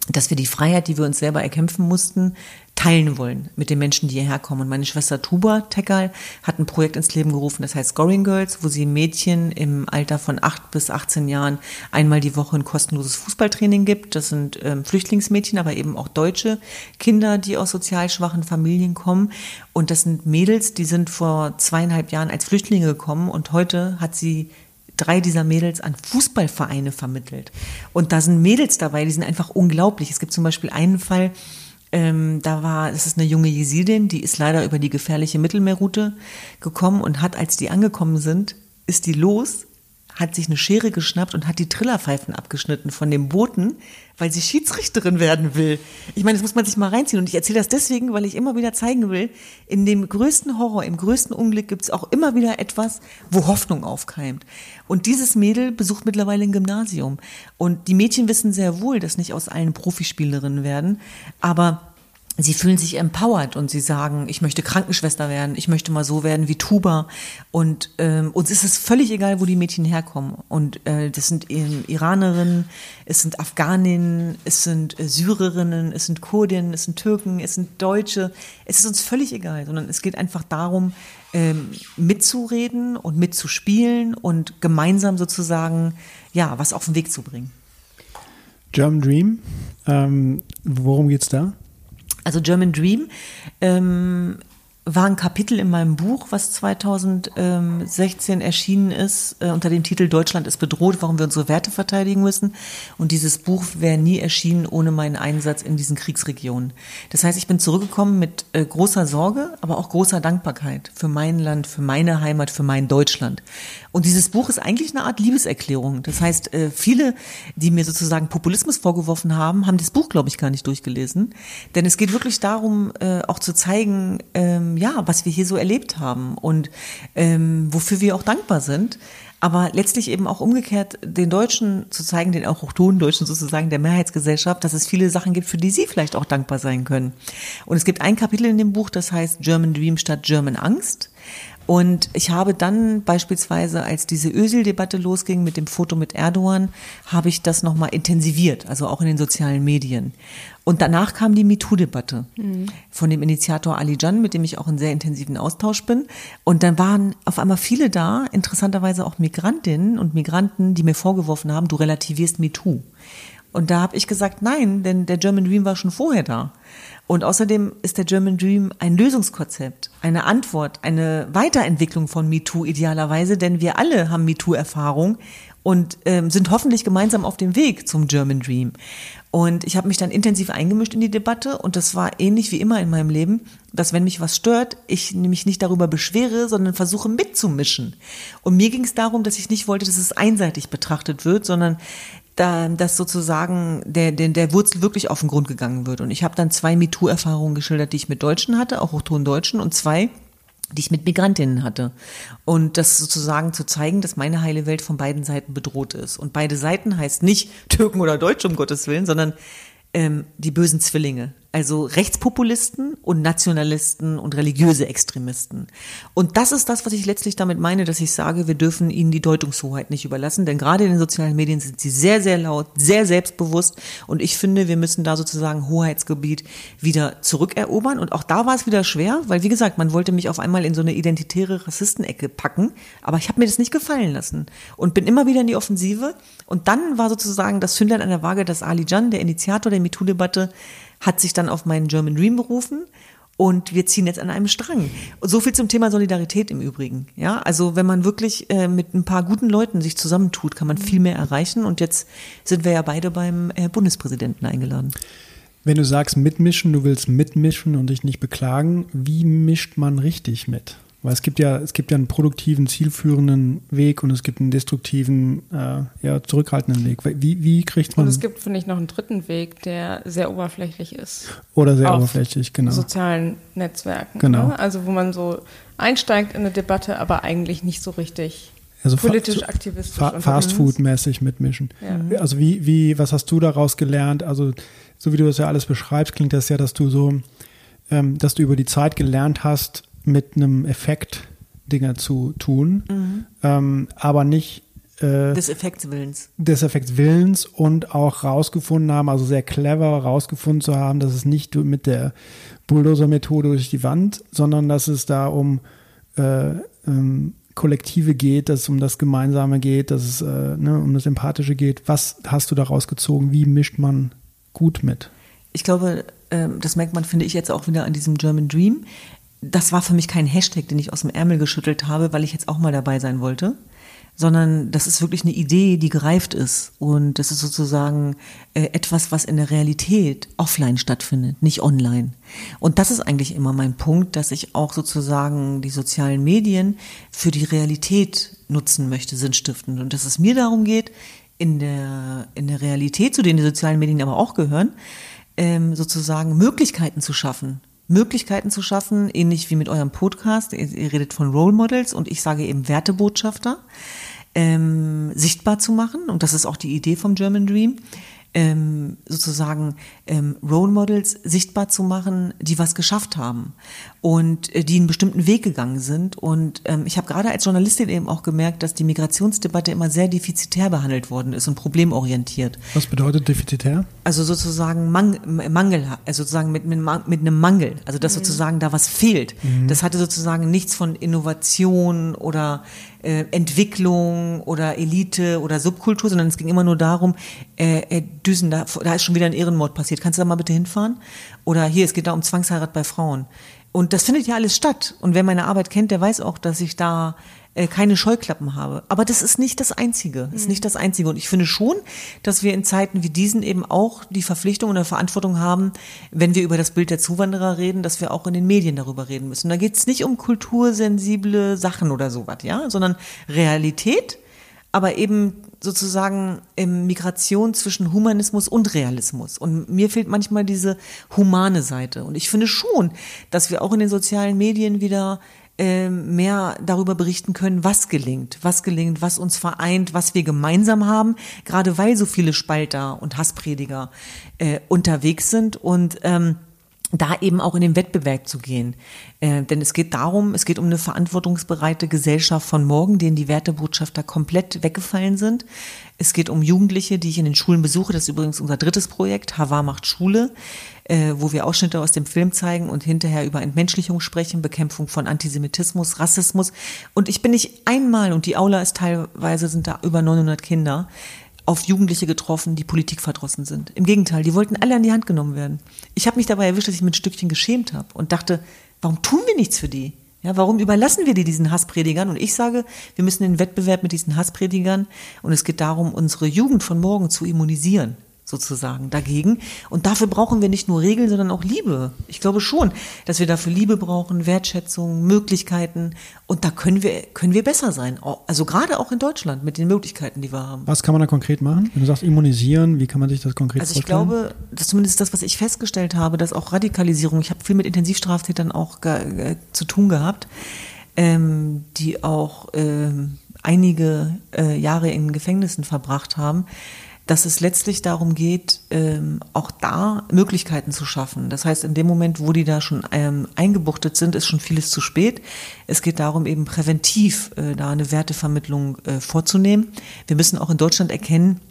dass wir die Freiheit, die wir uns selber erkämpfen mussten, teilen wollen mit den Menschen, die hierher kommen. Und meine Schwester Tuba Tekal hat ein Projekt ins Leben gerufen, das heißt Scoring Girls, wo sie Mädchen im Alter von 8 bis 18 Jahren einmal die Woche ein kostenloses Fußballtraining gibt. Das sind ähm, Flüchtlingsmädchen, aber eben auch deutsche Kinder, die aus sozial schwachen Familien kommen. Und das sind Mädels, die sind vor zweieinhalb Jahren als Flüchtlinge gekommen und heute hat sie drei dieser Mädels an Fußballvereine vermittelt. Und da sind Mädels dabei, die sind einfach unglaublich. Es gibt zum Beispiel einen Fall, ähm, da war, es ist eine junge Jesidin, die ist leider über die gefährliche Mittelmeerroute gekommen und hat, als die angekommen sind, ist die los, hat sich eine Schere geschnappt und hat die Trillerpfeifen abgeschnitten von dem Boten, weil sie Schiedsrichterin werden will. Ich meine, das muss man sich mal reinziehen. Und ich erzähle das deswegen, weil ich immer wieder zeigen will, in dem größten Horror, im größten Unglück gibt es auch immer wieder etwas, wo Hoffnung aufkeimt. Und dieses Mädel besucht mittlerweile ein Gymnasium. Und die Mädchen wissen sehr wohl, dass nicht aus allen Profispielerinnen werden, aber sie fühlen sich empowered und sie sagen, ich möchte Krankenschwester werden, ich möchte mal so werden wie Tuba. Und ähm, uns ist es völlig egal, wo die Mädchen herkommen. Und äh, das sind ähm, Iranerinnen, es sind Afghaninnen, es sind äh, Syrerinnen, es sind Kurdinnen, es sind Türken, es sind Deutsche. Es ist uns völlig egal, sondern es geht einfach darum, ähm, mitzureden und mitzuspielen und gemeinsam sozusagen, ja, was auf den Weg zu bringen. German Dream, ähm, worum geht's da? Also German Dream. Ähm, war ein Kapitel in meinem Buch, was 2016 erschienen ist, äh, unter dem Titel Deutschland ist bedroht, warum wir unsere Werte verteidigen müssen. Und dieses Buch wäre nie erschienen ohne meinen Einsatz in diesen Kriegsregionen. Das heißt, ich bin zurückgekommen mit äh, großer Sorge, aber auch großer Dankbarkeit für mein Land, für meine Heimat, für mein Deutschland. Und dieses Buch ist eigentlich eine Art Liebeserklärung. Das heißt, äh, viele, die mir sozusagen Populismus vorgeworfen haben, haben das Buch, glaube ich, gar nicht durchgelesen. Denn es geht wirklich darum, auch zu zeigen, ähm, ja, was wir hier so erlebt haben und ähm, wofür wir auch dankbar sind aber letztlich eben auch umgekehrt den Deutschen zu zeigen, den auch Deutschen sozusagen der Mehrheitsgesellschaft, dass es viele Sachen gibt, für die sie vielleicht auch dankbar sein können. Und es gibt ein Kapitel in dem Buch, das heißt German Dream statt German Angst. Und ich habe dann beispielsweise, als diese Ösil-Debatte losging mit dem Foto mit Erdogan, habe ich das nochmal intensiviert, also auch in den sozialen Medien. Und danach kam die MeToo-Debatte mhm. von dem Initiator Ali Jan, mit dem ich auch in sehr intensiven Austausch bin. Und dann waren auf einmal viele da, interessanterweise auch Migrantinnen und Migranten, die mir vorgeworfen haben, du relativierst MeToo. Und da habe ich gesagt, nein, denn der German Dream war schon vorher da. Und außerdem ist der German Dream ein Lösungskonzept, eine Antwort, eine Weiterentwicklung von MeToo idealerweise, denn wir alle haben MeToo-Erfahrung und ähm, sind hoffentlich gemeinsam auf dem Weg zum German Dream. Und ich habe mich dann intensiv eingemischt in die Debatte und das war ähnlich wie immer in meinem Leben, dass wenn mich was stört, ich mich nicht darüber beschwere, sondern versuche mitzumischen. Und mir ging es darum, dass ich nicht wollte, dass es einseitig betrachtet wird, sondern da, dass sozusagen der, der, der Wurzel wirklich auf den Grund gegangen wird. Und ich habe dann zwei MeToo-Erfahrungen geschildert, die ich mit Deutschen hatte, auch Hochtondeutschen, und zwei, die ich mit Migrantinnen hatte. Und das sozusagen zu zeigen, dass meine heile Welt von beiden Seiten bedroht ist. Und beide Seiten heißt nicht Türken oder Deutsche, um Gottes Willen, sondern ähm, die bösen Zwillinge. Also Rechtspopulisten und Nationalisten und religiöse Extremisten. Und das ist das, was ich letztlich damit meine, dass ich sage, wir dürfen ihnen die Deutungshoheit nicht überlassen, denn gerade in den sozialen Medien sind sie sehr, sehr laut, sehr selbstbewusst. Und ich finde, wir müssen da sozusagen Hoheitsgebiet wieder zurückerobern. Und auch da war es wieder schwer, weil wie gesagt, man wollte mich auf einmal in so eine identitäre Rassistenecke packen, aber ich habe mir das nicht gefallen lassen und bin immer wieder in die Offensive. Und dann war sozusagen das Zündlein an der Waage, dass Ali Jan, der Initiator der MeToo-Debatte, hat sich dann auf meinen German Dream berufen und wir ziehen jetzt an einem Strang. So viel zum Thema Solidarität im Übrigen. Ja, also wenn man wirklich äh, mit ein paar guten Leuten sich zusammentut, kann man viel mehr erreichen. Und jetzt sind wir ja beide beim äh, Bundespräsidenten eingeladen. Wenn du sagst mitmischen, du willst mitmischen und dich nicht beklagen, wie mischt man richtig mit? Weil es gibt ja, es gibt ja einen produktiven, zielführenden Weg und es gibt einen destruktiven, äh, ja, zurückhaltenden Weg. Wie, wie kriegt man. Und es gibt, finde ich, noch einen dritten Weg, der sehr oberflächlich ist. Oder sehr oberflächlich, genau. Sozialen Netzwerken. Genau. Ne? Also wo man so einsteigt in eine Debatte, aber eigentlich nicht so richtig also politisch fa aktivistisch. Fa Fastfood-mäßig mitmischen. Ja. Also wie, wie, was hast du daraus gelernt? Also, so wie du das ja alles beschreibst, klingt das ja, dass du so, ähm, dass du über die Zeit gelernt hast, mit einem Effekt Dinge zu tun, mhm. ähm, aber nicht äh, des Effektswillens. Des Effektswillens und auch rausgefunden haben, also sehr clever rausgefunden zu haben, dass es nicht mit der Bulldozer-Methode durch die Wand, sondern dass es da um äh, ähm, Kollektive geht, dass es um das Gemeinsame geht, dass es äh, ne, um das Empathische geht. Was hast du daraus gezogen? Wie mischt man gut mit? Ich glaube, ähm, das merkt man, finde ich, jetzt auch wieder an diesem German Dream das war für mich kein Hashtag, den ich aus dem Ärmel geschüttelt habe, weil ich jetzt auch mal dabei sein wollte, sondern das ist wirklich eine Idee, die gereift ist. Und das ist sozusagen äh, etwas, was in der Realität offline stattfindet, nicht online. Und das ist eigentlich immer mein Punkt, dass ich auch sozusagen die sozialen Medien für die Realität nutzen möchte, sinnstiftend. Und dass es mir darum geht, in der, in der Realität, zu denen die sozialen Medien aber auch gehören, ähm, sozusagen Möglichkeiten zu schaffen. Möglichkeiten zu schaffen, ähnlich wie mit eurem Podcast. Ihr, ihr redet von Role Models und ich sage eben Wertebotschafter, ähm, sichtbar zu machen. Und das ist auch die Idee vom German Dream ähm, sozusagen ähm, Role Models sichtbar zu machen, die was geschafft haben und äh, die einen bestimmten Weg gegangen sind. Und ähm, ich habe gerade als Journalistin eben auch gemerkt, dass die Migrationsdebatte immer sehr defizitär behandelt worden ist und problemorientiert. Was bedeutet defizitär? Also sozusagen Mang Mangel, also sozusagen mit, mit, mit einem Mangel, also dass mhm. sozusagen da was fehlt. Mhm. Das hatte sozusagen nichts von Innovation oder äh, Entwicklung oder Elite oder Subkultur, sondern es ging immer nur darum, äh, äh, Düsen, da, da ist schon wieder ein Ehrenmord passiert. Kannst du da mal bitte hinfahren? Oder hier, es geht da um Zwangsheirat bei Frauen. Und das findet ja alles statt. Und wer meine Arbeit kennt, der weiß auch, dass ich da äh, keine Scheuklappen habe. Aber das ist nicht das Einzige. Das ist nicht das Einzige. Und ich finde schon, dass wir in Zeiten wie diesen eben auch die Verpflichtung oder Verantwortung haben, wenn wir über das Bild der Zuwanderer reden, dass wir auch in den Medien darüber reden müssen. Da geht es nicht um kultursensible Sachen oder sowas, ja, sondern Realität, aber eben sozusagen ähm, Migration zwischen Humanismus und Realismus. Und mir fehlt manchmal diese humane Seite. Und ich finde schon, dass wir auch in den sozialen Medien wieder ähm, mehr darüber berichten können, was gelingt, was gelingt, was uns vereint, was wir gemeinsam haben, gerade weil so viele Spalter und Hassprediger äh, unterwegs sind und ähm, da eben auch in den Wettbewerb zu gehen. Äh, denn es geht darum, es geht um eine verantwortungsbereite Gesellschaft von morgen, denen die Wertebotschafter komplett weggefallen sind. Es geht um Jugendliche, die ich in den Schulen besuche. Das ist übrigens unser drittes Projekt, Havar macht Schule, äh, wo wir Ausschnitte aus dem Film zeigen und hinterher über Entmenschlichung sprechen, Bekämpfung von Antisemitismus, Rassismus. Und ich bin nicht einmal, und die Aula ist teilweise, sind da über 900 Kinder, auf Jugendliche getroffen, die Politik verdrossen sind. Im Gegenteil, die wollten alle an die Hand genommen werden. Ich habe mich dabei erwischt, dass ich mich ein Stückchen geschämt habe und dachte, warum tun wir nichts für die? Ja, warum überlassen wir die diesen Hasspredigern? Und ich sage, wir müssen den Wettbewerb mit diesen Hasspredigern und es geht darum, unsere Jugend von morgen zu immunisieren sozusagen dagegen. Und dafür brauchen wir nicht nur Regeln, sondern auch Liebe. Ich glaube schon, dass wir dafür Liebe brauchen, Wertschätzung, Möglichkeiten. Und da können wir, können wir besser sein. Also gerade auch in Deutschland mit den Möglichkeiten, die wir haben. Was kann man da konkret machen? Wenn du sagst immunisieren, wie kann man sich das konkret Also ich glaube, das ist zumindest das, was ich festgestellt habe, dass auch Radikalisierung, ich habe viel mit Intensivstraftätern auch zu tun gehabt, ähm, die auch ähm, einige äh, Jahre in Gefängnissen verbracht haben, dass es letztlich darum geht, ähm, auch da Möglichkeiten zu schaffen. Das heißt, in dem Moment, wo die da schon ähm, eingebuchtet sind, ist schon vieles zu spät. Es geht darum, eben präventiv äh, da eine Wertevermittlung äh, vorzunehmen. Wir müssen auch in Deutschland erkennen,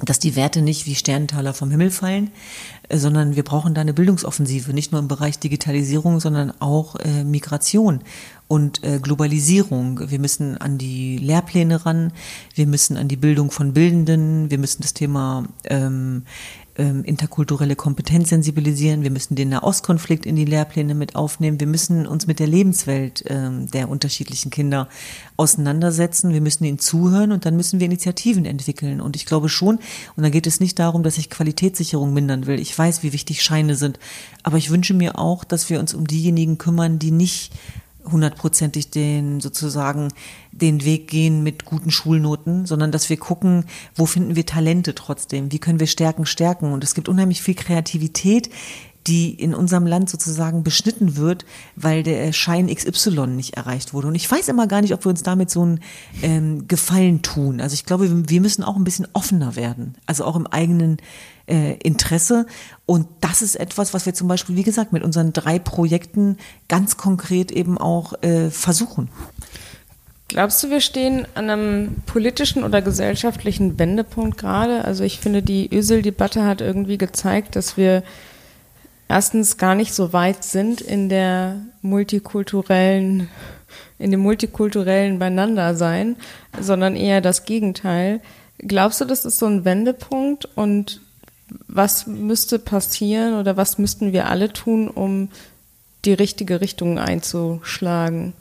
dass die Werte nicht wie Sternentaler vom Himmel fallen, äh, sondern wir brauchen da eine Bildungsoffensive, nicht nur im Bereich Digitalisierung, sondern auch äh, Migration und äh, Globalisierung. Wir müssen an die Lehrpläne ran, wir müssen an die Bildung von Bildenden, wir müssen das Thema ähm, ähm, interkulturelle Kompetenz sensibilisieren, wir müssen den Nahostkonflikt in die Lehrpläne mit aufnehmen, wir müssen uns mit der Lebenswelt ähm, der unterschiedlichen Kinder auseinandersetzen, wir müssen ihnen zuhören und dann müssen wir Initiativen entwickeln. Und ich glaube schon, und da geht es nicht darum, dass ich Qualitätssicherung mindern will. Ich weiß, wie wichtig Scheine sind, aber ich wünsche mir auch, dass wir uns um diejenigen kümmern, die nicht hundertprozentig den sozusagen den Weg gehen mit guten Schulnoten, sondern dass wir gucken, wo finden wir Talente trotzdem, wie können wir Stärken stärken. Und es gibt unheimlich viel Kreativität, die in unserem Land sozusagen beschnitten wird, weil der Schein XY nicht erreicht wurde. Und ich weiß immer gar nicht, ob wir uns damit so einen ähm, Gefallen tun. Also ich glaube, wir müssen auch ein bisschen offener werden, also auch im eigenen äh, Interesse. Und das ist etwas, was wir zum Beispiel, wie gesagt, mit unseren drei Projekten ganz konkret eben auch äh, versuchen. Glaubst du, wir stehen an einem politischen oder gesellschaftlichen Wendepunkt gerade? Also ich finde, die Ösel-Debatte hat irgendwie gezeigt, dass wir erstens gar nicht so weit sind in der multikulturellen, in dem multikulturellen Beieinandersein, sondern eher das Gegenteil. Glaubst du, das ist so ein Wendepunkt und was müsste passieren oder was müssten wir alle tun, um die richtige Richtung einzuschlagen?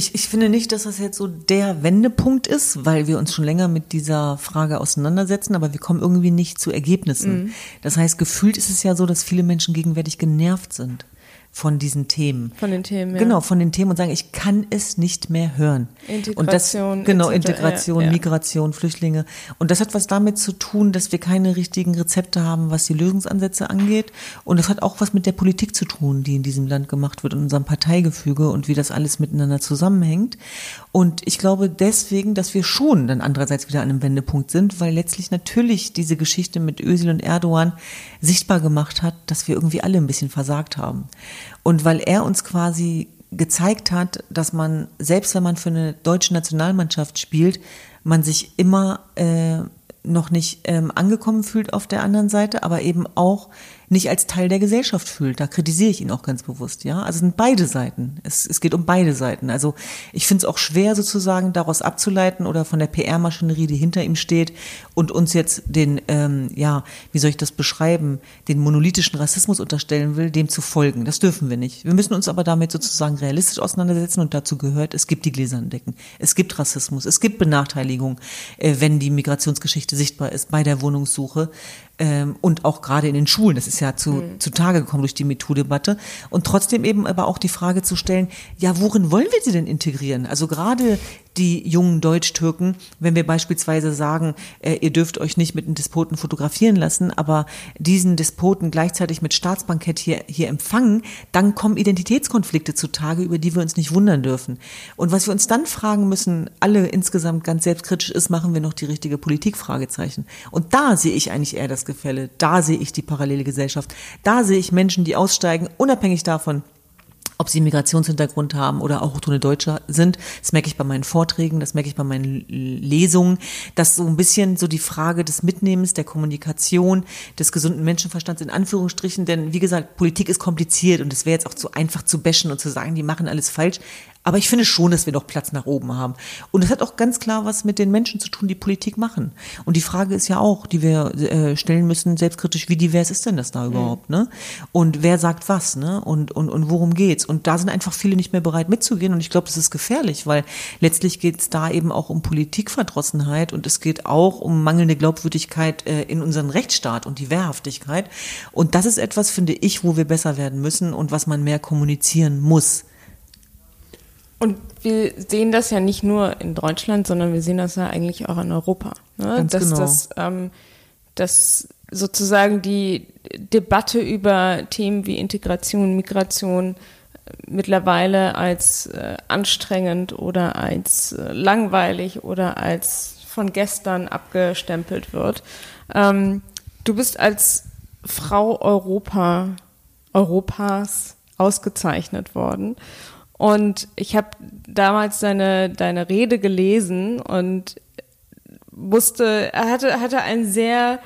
Ich, ich finde nicht, dass das jetzt so der Wendepunkt ist, weil wir uns schon länger mit dieser Frage auseinandersetzen, aber wir kommen irgendwie nicht zu Ergebnissen. Mhm. Das heißt, gefühlt ist es ja so, dass viele Menschen gegenwärtig genervt sind von diesen Themen. Von den Themen, ja. Genau, von den Themen und sagen, ich kann es nicht mehr hören. Integration. Und das, genau, etc., Integration, ja, ja. Migration, Flüchtlinge. Und das hat was damit zu tun, dass wir keine richtigen Rezepte haben, was die Lösungsansätze angeht. Und das hat auch was mit der Politik zu tun, die in diesem Land gemacht wird, in unserem Parteigefüge und wie das alles miteinander zusammenhängt. Und ich glaube deswegen, dass wir schon dann andererseits wieder an einem Wendepunkt sind, weil letztlich natürlich diese Geschichte mit Özil und Erdogan sichtbar gemacht hat, dass wir irgendwie alle ein bisschen versagt haben. Und weil er uns quasi gezeigt hat, dass man, selbst wenn man für eine deutsche Nationalmannschaft spielt, man sich immer äh, noch nicht ähm, angekommen fühlt auf der anderen Seite, aber eben auch nicht als Teil der Gesellschaft fühlt. Da kritisiere ich ihn auch ganz bewusst, ja. Also es sind beide Seiten. Es, es geht um beide Seiten. Also ich finde es auch schwer sozusagen daraus abzuleiten oder von der PR-Maschinerie, die hinter ihm steht und uns jetzt den, ähm, ja, wie soll ich das beschreiben, den monolithischen Rassismus unterstellen will, dem zu folgen. Das dürfen wir nicht. Wir müssen uns aber damit sozusagen realistisch auseinandersetzen und dazu gehört, es gibt die gläsernen Decken. Es gibt Rassismus, es gibt Benachteiligung, äh, wenn die Migrationsgeschichte sichtbar ist bei der Wohnungssuche ähm, und auch gerade in den Schulen. Das ist ja zu, mhm. zutage gekommen durch die MeToo-Debatte. Und trotzdem eben aber auch die Frage zu stellen, ja, worin wollen wir sie denn integrieren? Also gerade die jungen Deutsch-Türken, wenn wir beispielsweise sagen, äh, ihr dürft euch nicht mit einem Despoten fotografieren lassen, aber diesen Despoten gleichzeitig mit Staatsbankett hier, hier empfangen, dann kommen Identitätskonflikte zutage, über die wir uns nicht wundern dürfen. Und was wir uns dann fragen müssen, alle insgesamt ganz selbstkritisch ist, machen wir noch die richtige Politik? Fragezeichen. Und da sehe ich eigentlich eher das Gefälle, da sehe ich die parallele Gesellschaft, da sehe ich Menschen, die aussteigen, unabhängig davon, ob sie Migrationshintergrund haben oder auch autochtone Deutsche sind. Das merke ich bei meinen Vorträgen, das merke ich bei meinen Lesungen, dass so ein bisschen so die Frage des Mitnehmens, der Kommunikation, des gesunden Menschenverstands in Anführungsstrichen, denn wie gesagt, Politik ist kompliziert und es wäre jetzt auch zu einfach zu bashen und zu sagen, die machen alles falsch. Aber ich finde schon, dass wir noch Platz nach oben haben. Und es hat auch ganz klar was mit den Menschen zu tun, die Politik machen. Und die Frage ist ja auch, die wir äh, stellen müssen, selbstkritisch, wie divers ist denn das da überhaupt, mhm. ne? Und wer sagt was, ne? Und, und, und worum geht's? Und da sind einfach viele nicht mehr bereit mitzugehen. Und ich glaube, das ist gefährlich, weil letztlich geht's da eben auch um Politikverdrossenheit und es geht auch um mangelnde Glaubwürdigkeit äh, in unseren Rechtsstaat und die Wehrhaftigkeit. Und das ist etwas, finde ich, wo wir besser werden müssen und was man mehr kommunizieren muss. Und wir sehen das ja nicht nur in Deutschland, sondern wir sehen das ja eigentlich auch in Europa. Ne? Dass, genau. das, ähm, dass sozusagen die Debatte über Themen wie Integration, Migration äh, mittlerweile als äh, anstrengend oder als äh, langweilig oder als von gestern abgestempelt wird. Ähm, du bist als Frau Europa, Europas ausgezeichnet worden. Und ich habe damals deine, deine Rede gelesen und musste, er hatte, hatte ein sehr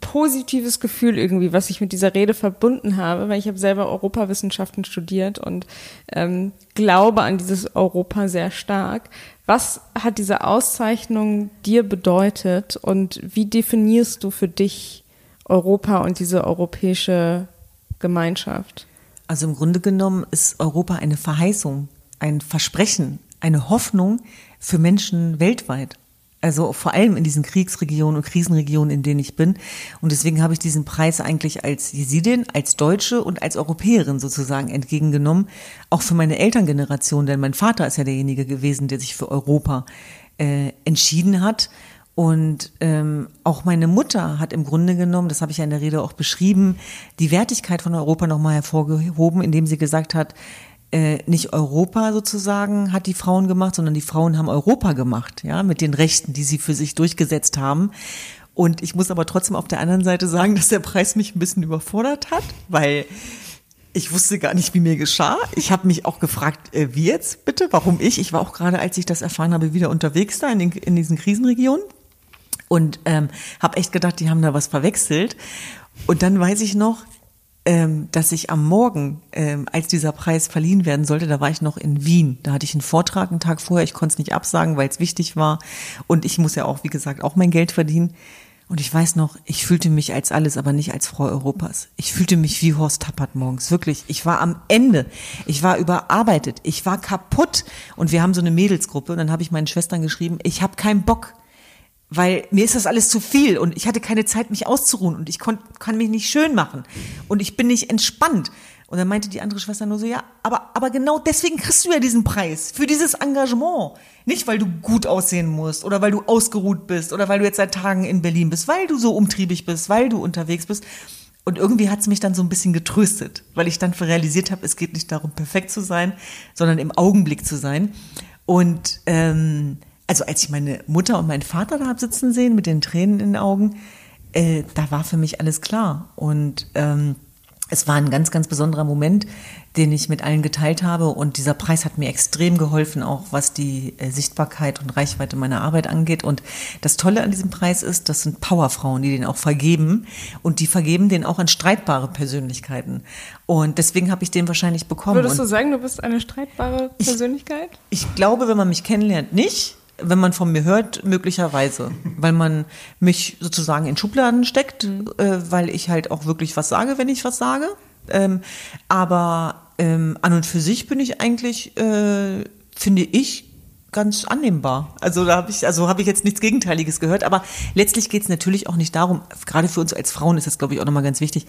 positives Gefühl irgendwie, was ich mit dieser Rede verbunden habe, weil ich habe selber Europawissenschaften studiert und ähm, glaube an dieses Europa sehr stark. Was hat diese Auszeichnung dir bedeutet und wie definierst du für dich Europa und diese europäische Gemeinschaft? Also im Grunde genommen ist Europa eine Verheißung, ein Versprechen, eine Hoffnung für Menschen weltweit. Also vor allem in diesen Kriegsregionen und Krisenregionen, in denen ich bin. Und deswegen habe ich diesen Preis eigentlich als Jesidin, als Deutsche und als Europäerin sozusagen entgegengenommen. Auch für meine Elterngeneration, denn mein Vater ist ja derjenige gewesen, der sich für Europa äh, entschieden hat. Und ähm, auch meine Mutter hat im Grunde genommen, das habe ich ja in der Rede auch beschrieben, die Wertigkeit von Europa nochmal hervorgehoben, indem sie gesagt hat, äh, nicht Europa sozusagen hat die Frauen gemacht, sondern die Frauen haben Europa gemacht, ja, mit den Rechten, die sie für sich durchgesetzt haben. Und ich muss aber trotzdem auf der anderen Seite sagen, dass der Preis mich ein bisschen überfordert hat, weil ich wusste gar nicht, wie mir geschah. Ich habe mich auch gefragt, äh, wie jetzt bitte, warum ich? Ich war auch gerade, als ich das erfahren habe, wieder unterwegs da in, den, in diesen Krisenregionen und ähm, habe echt gedacht, die haben da was verwechselt. Und dann weiß ich noch, ähm, dass ich am Morgen, ähm, als dieser Preis verliehen werden sollte, da war ich noch in Wien. Da hatte ich einen Vortrag einen Tag vorher. Ich konnte es nicht absagen, weil es wichtig war. Und ich muss ja auch, wie gesagt, auch mein Geld verdienen. Und ich weiß noch, ich fühlte mich als alles, aber nicht als Frau Europas. Ich fühlte mich wie Horst Tappert morgens. Wirklich. Ich war am Ende. Ich war überarbeitet. Ich war kaputt. Und wir haben so eine Mädelsgruppe. Und dann habe ich meinen Schwestern geschrieben, ich habe keinen Bock weil mir ist das alles zu viel und ich hatte keine Zeit, mich auszuruhen und ich kon, kann mich nicht schön machen und ich bin nicht entspannt. Und dann meinte die andere Schwester nur so, ja, aber, aber genau deswegen kriegst du ja diesen Preis, für dieses Engagement. Nicht, weil du gut aussehen musst oder weil du ausgeruht bist oder weil du jetzt seit Tagen in Berlin bist, weil du so umtriebig bist, weil du unterwegs bist. Und irgendwie hat es mich dann so ein bisschen getröstet, weil ich dann realisiert habe, es geht nicht darum, perfekt zu sein, sondern im Augenblick zu sein. Und ähm, also als ich meine Mutter und meinen Vater da hab sitzen sehen mit den Tränen in den Augen, äh, da war für mich alles klar. Und ähm, es war ein ganz, ganz besonderer Moment, den ich mit allen geteilt habe. Und dieser Preis hat mir extrem geholfen, auch was die äh, Sichtbarkeit und Reichweite meiner Arbeit angeht. Und das Tolle an diesem Preis ist, das sind Powerfrauen, die den auch vergeben. Und die vergeben den auch an streitbare Persönlichkeiten. Und deswegen habe ich den wahrscheinlich bekommen. Würdest du sagen, du bist eine streitbare Persönlichkeit? Ich, ich glaube, wenn man mich kennenlernt, nicht wenn man von mir hört, möglicherweise, weil man mich sozusagen in Schubladen steckt, mhm. äh, weil ich halt auch wirklich was sage, wenn ich was sage. Ähm, aber ähm, an und für sich bin ich eigentlich, äh, finde ich, ganz annehmbar. Also da habe ich, also habe ich jetzt nichts Gegenteiliges gehört. Aber letztlich geht es natürlich auch nicht darum, gerade für uns als Frauen ist das, glaube ich, auch nochmal ganz wichtig.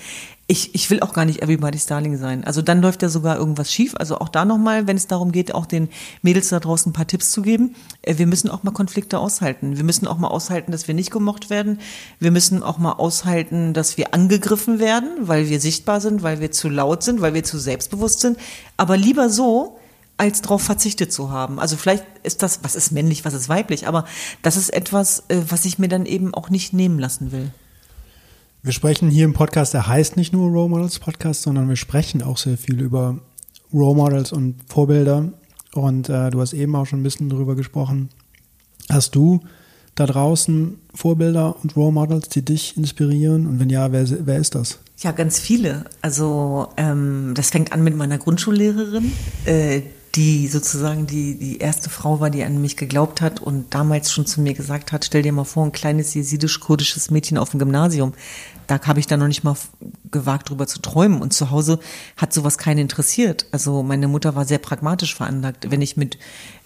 Ich, ich will auch gar nicht Everybody's Darling sein. Also dann läuft ja sogar irgendwas schief. Also auch da nochmal, wenn es darum geht, auch den Mädels da draußen ein paar Tipps zu geben. Äh, wir müssen auch mal Konflikte aushalten. Wir müssen auch mal aushalten, dass wir nicht gemocht werden. Wir müssen auch mal aushalten, dass wir angegriffen werden, weil wir sichtbar sind, weil wir zu laut sind, weil wir zu selbstbewusst sind. Aber lieber so, als darauf verzichtet zu haben. Also vielleicht ist das, was ist männlich, was ist weiblich, aber das ist etwas, äh, was ich mir dann eben auch nicht nehmen lassen will. Wir sprechen hier im Podcast, der heißt nicht nur Role Models Podcast, sondern wir sprechen auch sehr viel über Role Models und Vorbilder. Und äh, du hast eben auch schon ein bisschen darüber gesprochen. Hast du da draußen Vorbilder und Role Models, die dich inspirieren? Und wenn ja, wer, wer ist das? Ja, ganz viele. Also ähm, das fängt an mit meiner Grundschullehrerin, äh, die sozusagen die, die erste Frau war, die an mich geglaubt hat und damals schon zu mir gesagt hat, stell dir mal vor, ein kleines jesidisch-kurdisches Mädchen auf dem Gymnasium. Da habe ich dann noch nicht mal gewagt, drüber zu träumen. Und zu Hause hat sowas keinen interessiert. Also meine Mutter war sehr pragmatisch veranlagt. Wenn ich mit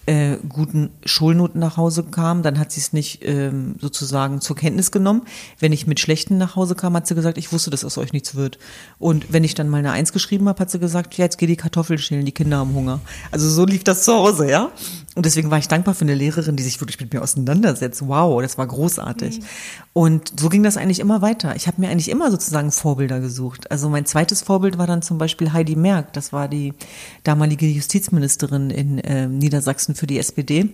äh, guten Schulnoten nach Hause kam, dann hat sie es nicht ähm, sozusagen zur Kenntnis genommen. Wenn ich mit schlechten nach Hause kam, hat sie gesagt, ich wusste, dass aus euch nichts wird. Und wenn ich dann mal eine Eins geschrieben habe, hat sie gesagt, ja, jetzt geh die Kartoffeln schälen, die Kinder haben Hunger. Also so lief das zu Hause, ja. Und deswegen war ich dankbar für eine Lehrerin, die sich wirklich mit mir auseinandersetzt. Wow, das war großartig. Mhm. Und so ging das eigentlich immer weiter. Ich habe mir eigentlich immer sozusagen Vorbilder gesucht. Also mein zweites Vorbild war dann zum Beispiel Heidi Merck. Das war die damalige Justizministerin in äh, Niedersachsen für die SPD.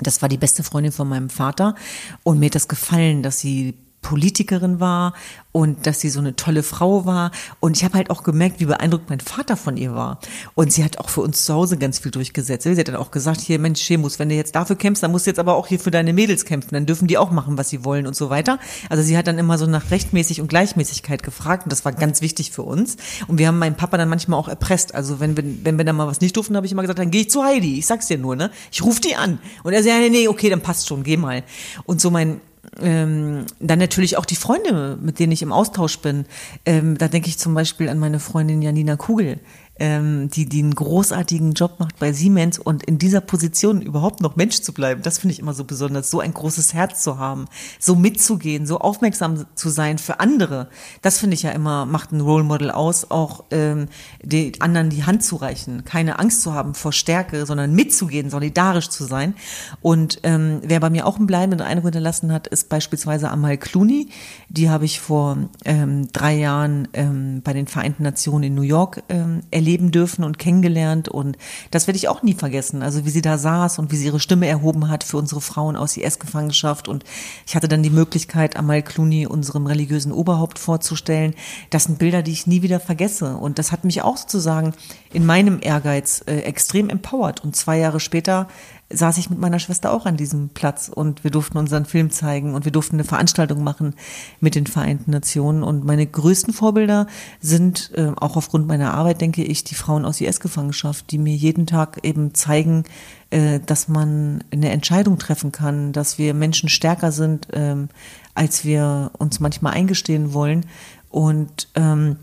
Das war die beste Freundin von meinem Vater. Und mir hat das gefallen, dass sie Politikerin war und dass sie so eine tolle Frau war. Und ich habe halt auch gemerkt, wie beeindruckt mein Vater von ihr war. Und sie hat auch für uns zu Hause ganz viel durchgesetzt. Sie hat dann auch gesagt, hier Mensch, Schemus, wenn du jetzt dafür kämpfst, dann musst du jetzt aber auch hier für deine Mädels kämpfen. Dann dürfen die auch machen, was sie wollen und so weiter. Also sie hat dann immer so nach Rechtmäßig und Gleichmäßigkeit gefragt und das war ganz wichtig für uns. Und wir haben meinen Papa dann manchmal auch erpresst. Also wenn wir, wenn wir dann mal was nicht durften, habe ich immer gesagt, dann gehe ich zu Heidi. Ich sag's dir nur, ne? Ich rufe die an. Und er sagt, nee, nee, okay, dann passt schon, geh mal. Und so mein ähm, dann natürlich auch die Freunde, mit denen ich im Austausch bin. Ähm, da denke ich zum Beispiel an meine Freundin Janina Kugel, ähm, die, die einen großartigen Job macht bei Siemens und in dieser Position überhaupt noch Mensch zu bleiben, das finde ich immer so besonders, so ein großes Herz zu haben, so mitzugehen, so aufmerksam zu sein für andere. Das finde ich ja immer, macht ein Role Model aus, auch ähm, die anderen die Hand zu reichen, keine Angst zu haben vor Stärke, sondern mitzugehen, solidarisch zu sein. Und ähm, wer bei mir auch einen bleibenden Eindruck hinterlassen hat, ist beispielsweise Amal Clooney. Die habe ich vor ähm, drei Jahren ähm, bei den Vereinten Nationen in New York ähm, erlebt erleben dürfen und kennengelernt und das werde ich auch nie vergessen. Also wie sie da saß und wie sie ihre Stimme erhoben hat für unsere Frauen aus IS-Gefangenschaft und ich hatte dann die Möglichkeit, Amal Clooney unserem religiösen Oberhaupt vorzustellen. Das sind Bilder, die ich nie wieder vergesse und das hat mich auch sozusagen in meinem Ehrgeiz äh, extrem empowert und zwei Jahre später saß ich mit meiner Schwester auch an diesem Platz und wir durften unseren Film zeigen und wir durften eine Veranstaltung machen mit den Vereinten Nationen. Und meine größten Vorbilder sind, äh, auch aufgrund meiner Arbeit, denke ich, die Frauen aus IS-Gefangenschaft, die mir jeden Tag eben zeigen, äh, dass man eine Entscheidung treffen kann, dass wir Menschen stärker sind, ähm, als wir uns manchmal eingestehen wollen und ähm,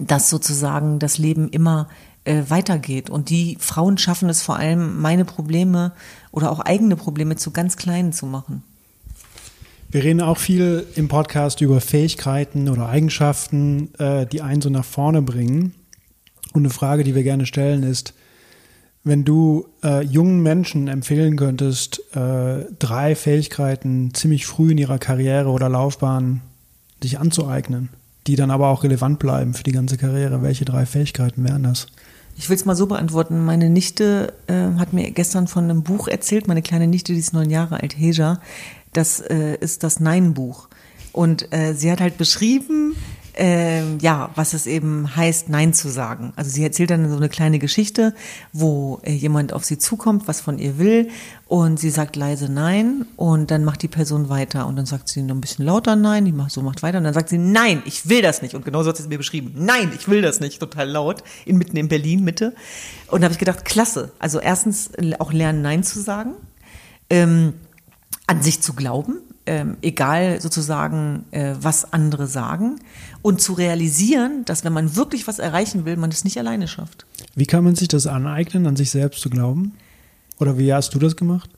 dass sozusagen das Leben immer äh, weitergeht. Und die Frauen schaffen es vor allem, meine Probleme oder auch eigene Probleme zu ganz kleinen zu machen. Wir reden auch viel im Podcast über Fähigkeiten oder Eigenschaften, äh, die einen so nach vorne bringen. Und eine Frage, die wir gerne stellen, ist, wenn du äh, jungen Menschen empfehlen könntest, äh, drei Fähigkeiten ziemlich früh in ihrer Karriere oder Laufbahn sich anzueignen, die dann aber auch relevant bleiben für die ganze Karriere, welche drei Fähigkeiten wären das? Ich will es mal so beantworten. Meine Nichte äh, hat mir gestern von einem Buch erzählt, meine kleine Nichte, die ist neun Jahre alt, Heja. Das äh, ist das Nein-Buch. Und äh, sie hat halt beschrieben, ähm, ja, was es eben heißt, Nein zu sagen. Also sie erzählt dann so eine kleine Geschichte, wo äh, jemand auf sie zukommt, was von ihr will, und sie sagt leise Nein, und dann macht die Person weiter, und dann sagt sie noch ein bisschen lauter Nein, die macht so macht weiter, und dann sagt sie Nein, ich will das nicht, und genau so hat sie es mir beschrieben. Nein, ich will das nicht, total laut, in, mitten in Berlin Mitte. Und da habe ich gedacht, klasse. Also erstens auch lernen Nein zu sagen, ähm, an sich zu glauben, ähm, egal sozusagen, äh, was andere sagen und zu realisieren, dass wenn man wirklich was erreichen will, man es nicht alleine schafft. Wie kann man sich das aneignen, an sich selbst zu glauben? Oder wie hast du das gemacht?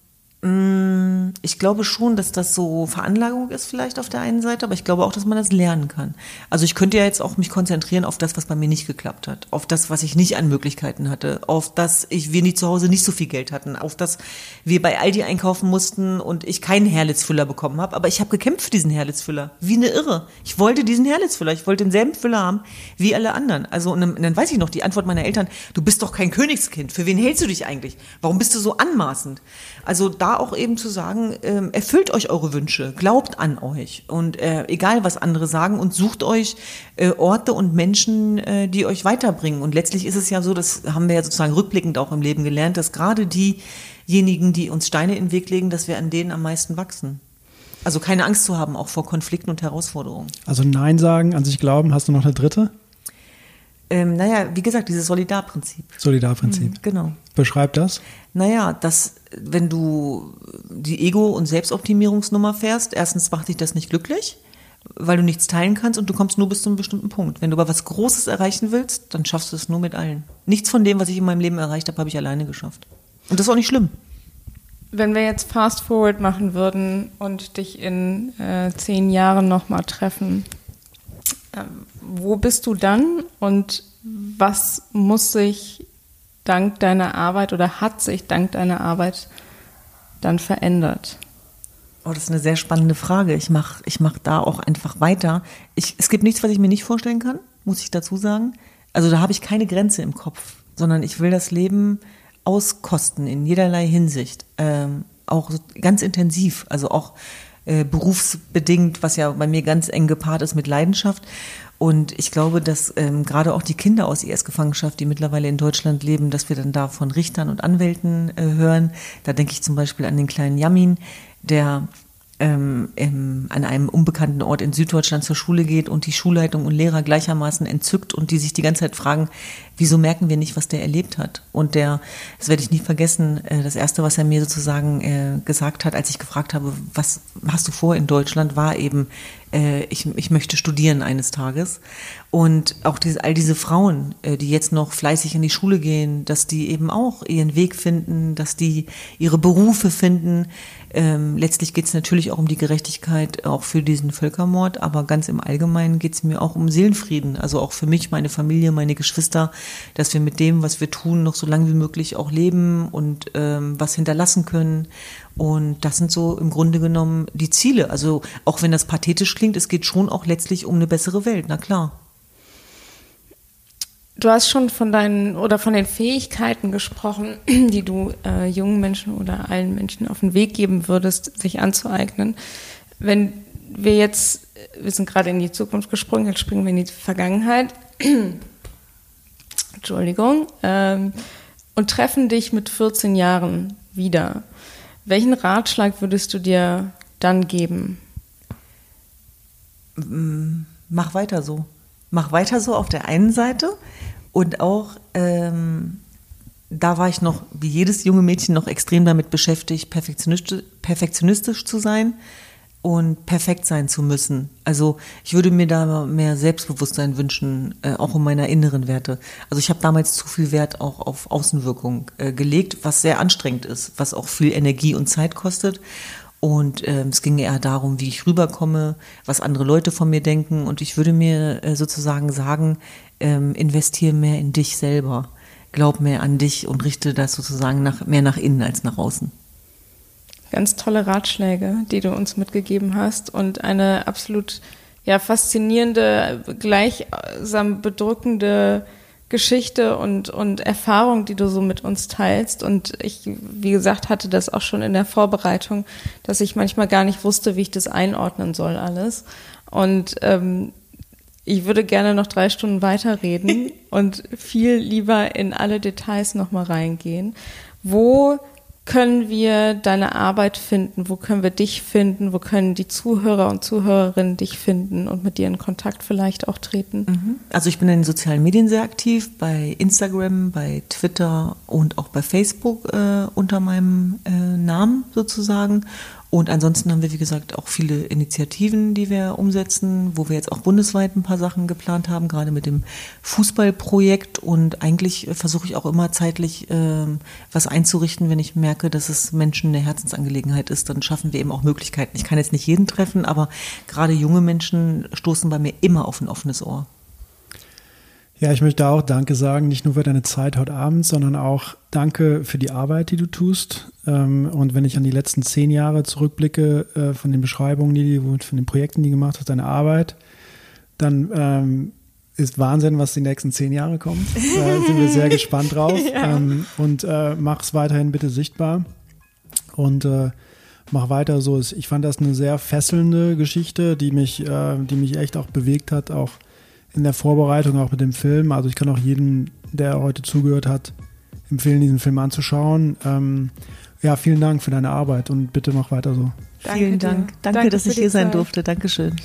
Mm, ich glaube schon, dass das so Veranlagung ist vielleicht auf der einen Seite, aber ich glaube auch, dass man das lernen kann. Also ich könnte ja jetzt auch mich konzentrieren auf das, was bei mir nicht geklappt hat, auf das, was ich nicht an Möglichkeiten hatte, auf das ich wir nicht zu Hause nicht so viel Geld hatten, auf das wir bei Aldi einkaufen mussten und ich keinen Herlitzfüller bekommen habe, aber ich habe gekämpft für diesen Herlitzfüller, wie eine Irre. Ich wollte diesen Herlitzfüller, ich wollte denselben Füller haben wie alle anderen. Also und dann, dann weiß ich noch die Antwort meiner Eltern, du bist doch kein Königskind, für wen hältst du dich eigentlich? Warum bist du so anmaßend? Also da auch eben zu sagen, ähm, erfüllt euch eure Wünsche, glaubt an euch und äh, egal was andere sagen und sucht euch äh, Orte und Menschen, äh, die euch weiterbringen. Und letztlich ist es ja so, das haben wir ja sozusagen rückblickend auch im Leben gelernt, dass gerade diejenigen, die uns Steine in den Weg legen, dass wir an denen am meisten wachsen. Also keine Angst zu haben, auch vor Konflikten und Herausforderungen. Also Nein sagen, an sich glauben, hast du noch eine dritte? Ähm, naja, wie gesagt, dieses Solidarprinzip. Solidarprinzip. Mhm, genau. Beschreib das. Naja, dass, wenn du die Ego- und Selbstoptimierungsnummer fährst, erstens macht dich das nicht glücklich, weil du nichts teilen kannst und du kommst nur bis zu einem bestimmten Punkt. Wenn du aber was Großes erreichen willst, dann schaffst du es nur mit allen. Nichts von dem, was ich in meinem Leben erreicht habe, habe ich alleine geschafft. Und das ist auch nicht schlimm. Wenn wir jetzt Fast Forward machen würden und dich in äh, zehn Jahren nochmal treffen, äh, wo bist du dann und was muss sich dank deiner Arbeit oder hat sich dank deiner Arbeit dann verändert? Oh, das ist eine sehr spannende Frage. Ich mache ich mach da auch einfach weiter. Ich, es gibt nichts, was ich mir nicht vorstellen kann, muss ich dazu sagen. Also da habe ich keine Grenze im Kopf, sondern ich will das Leben auskosten in jederlei Hinsicht. Ähm, auch ganz intensiv, also auch äh, berufsbedingt, was ja bei mir ganz eng gepaart ist mit Leidenschaft. Und ich glaube, dass ähm, gerade auch die Kinder aus IS-Gefangenschaft, die mittlerweile in Deutschland leben, dass wir dann da von Richtern und Anwälten äh, hören. Da denke ich zum Beispiel an den kleinen Yamin, der ähm, im, an einem unbekannten Ort in Süddeutschland zur Schule geht und die Schulleitung und Lehrer gleichermaßen entzückt und die sich die ganze Zeit fragen, wieso merken wir nicht, was der erlebt hat? Und der, das werde ich nie vergessen, äh, das erste, was er mir sozusagen äh, gesagt hat, als ich gefragt habe, was hast du vor in Deutschland, war eben, äh, ich, ich möchte studieren eines Tages. Und auch diese, all diese Frauen, die jetzt noch fleißig in die Schule gehen, dass die eben auch ihren Weg finden, dass die ihre Berufe finden. Ähm, letztlich geht es natürlich auch um die Gerechtigkeit, auch für diesen Völkermord, aber ganz im Allgemeinen geht es mir auch um Seelenfrieden. Also auch für mich, meine Familie, meine Geschwister, dass wir mit dem, was wir tun, noch so lange wie möglich auch leben und ähm, was hinterlassen können. Und das sind so im Grunde genommen die Ziele. Also auch wenn das pathetisch klingt, es geht schon auch letztlich um eine bessere Welt, na klar. Du hast schon von deinen oder von den Fähigkeiten gesprochen, die du äh, jungen Menschen oder allen Menschen auf den Weg geben würdest, sich anzueignen. Wenn wir jetzt, wir sind gerade in die Zukunft gesprungen, jetzt springen wir in die Vergangenheit. Entschuldigung. Ähm, und treffen dich mit 14 Jahren wieder. Welchen Ratschlag würdest du dir dann geben? Mach weiter so. Mach weiter so auf der einen Seite und auch ähm, da war ich noch, wie jedes junge Mädchen, noch extrem damit beschäftigt, perfektionistisch, perfektionistisch zu sein und perfekt sein zu müssen. Also ich würde mir da mehr Selbstbewusstsein wünschen, äh, auch um meiner inneren Werte. Also ich habe damals zu viel Wert auch auf Außenwirkung äh, gelegt, was sehr anstrengend ist, was auch viel Energie und Zeit kostet. Und ähm, es ging eher darum, wie ich rüberkomme, was andere Leute von mir denken. Und ich würde mir äh, sozusagen sagen, ähm, investiere mehr in dich selber. Glaub mehr an dich und richte das sozusagen nach, mehr nach innen als nach außen. Ganz tolle Ratschläge, die du uns mitgegeben hast und eine absolut ja, faszinierende, gleichsam bedrückende Geschichte und, und Erfahrung, die du so mit uns teilst. Und ich, wie gesagt, hatte das auch schon in der Vorbereitung, dass ich manchmal gar nicht wusste, wie ich das einordnen soll alles. Und ähm, ich würde gerne noch drei Stunden weiterreden [LAUGHS] und viel lieber in alle Details nochmal reingehen. Wo können wir deine Arbeit finden? Wo können wir dich finden? Wo können die Zuhörer und Zuhörerinnen dich finden und mit dir in Kontakt vielleicht auch treten? Mhm. Also ich bin in den sozialen Medien sehr aktiv, bei Instagram, bei Twitter und auch bei Facebook äh, unter meinem äh, Namen sozusagen. Und ansonsten haben wir, wie gesagt, auch viele Initiativen, die wir umsetzen, wo wir jetzt auch bundesweit ein paar Sachen geplant haben, gerade mit dem Fußballprojekt. Und eigentlich versuche ich auch immer zeitlich äh, was einzurichten, wenn ich merke, dass es Menschen eine Herzensangelegenheit ist, dann schaffen wir eben auch Möglichkeiten. Ich kann jetzt nicht jeden treffen, aber gerade junge Menschen stoßen bei mir immer auf ein offenes Ohr. Ja, ich möchte auch Danke sagen, nicht nur für deine Zeit heute Abend, sondern auch Danke für die Arbeit, die du tust. Ähm, und wenn ich an die letzten zehn Jahre zurückblicke, äh, von den Beschreibungen, die du, von den Projekten, die du gemacht hast, deine Arbeit, dann ähm, ist Wahnsinn, was die nächsten zehn Jahre kommt. [LAUGHS] Da sind wir sehr gespannt drauf. ja. Ähm, und äh, mach es weiterhin bitte sichtbar. Und äh, mach weiter so. Ich fand das eine sehr fesselnde Geschichte, die mich, die mich echt auch bewegt hat, auch in der Vorbereitung auch mit dem Film. Also ich kann auch jedem, der heute zugehört hat, empfehlen, diesen Film anzuschauen. Ähm, ja, vielen Dank für deine Arbeit und bitte mach weiter so. Danke vielen Dank. Danke, Danke dass ich hier sein durfte. Dankeschön.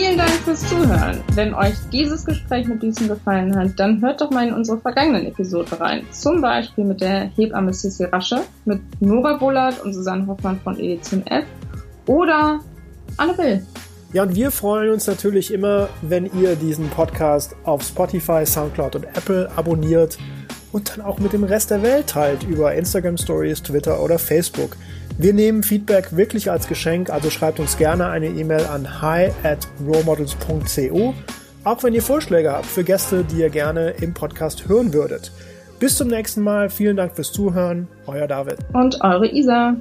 Vielen Dank fürs Zuhören. Wenn euch dieses Gespräch mit diesem gefallen hat, dann hört doch mal in unsere vergangenen Episoden rein. Zum Beispiel mit der Hebamme Sissi Rasche, mit Nora Bullard und Susanne Hoffmann von Edition F oder Anne Will. Ja, und wir freuen uns natürlich immer, wenn ihr diesen Podcast auf Spotify, Soundcloud und Apple abonniert und dann auch mit dem Rest der Welt teilt über Instagram Stories, Twitter oder Facebook. Wir nehmen Feedback wirklich als Geschenk, also schreibt uns gerne eine E-Mail an hi at rolemodels.co, auch wenn ihr Vorschläge habt für Gäste, die ihr gerne im Podcast hören würdet. Bis zum nächsten Mal, vielen Dank fürs Zuhören, euer David. Und eure Isa.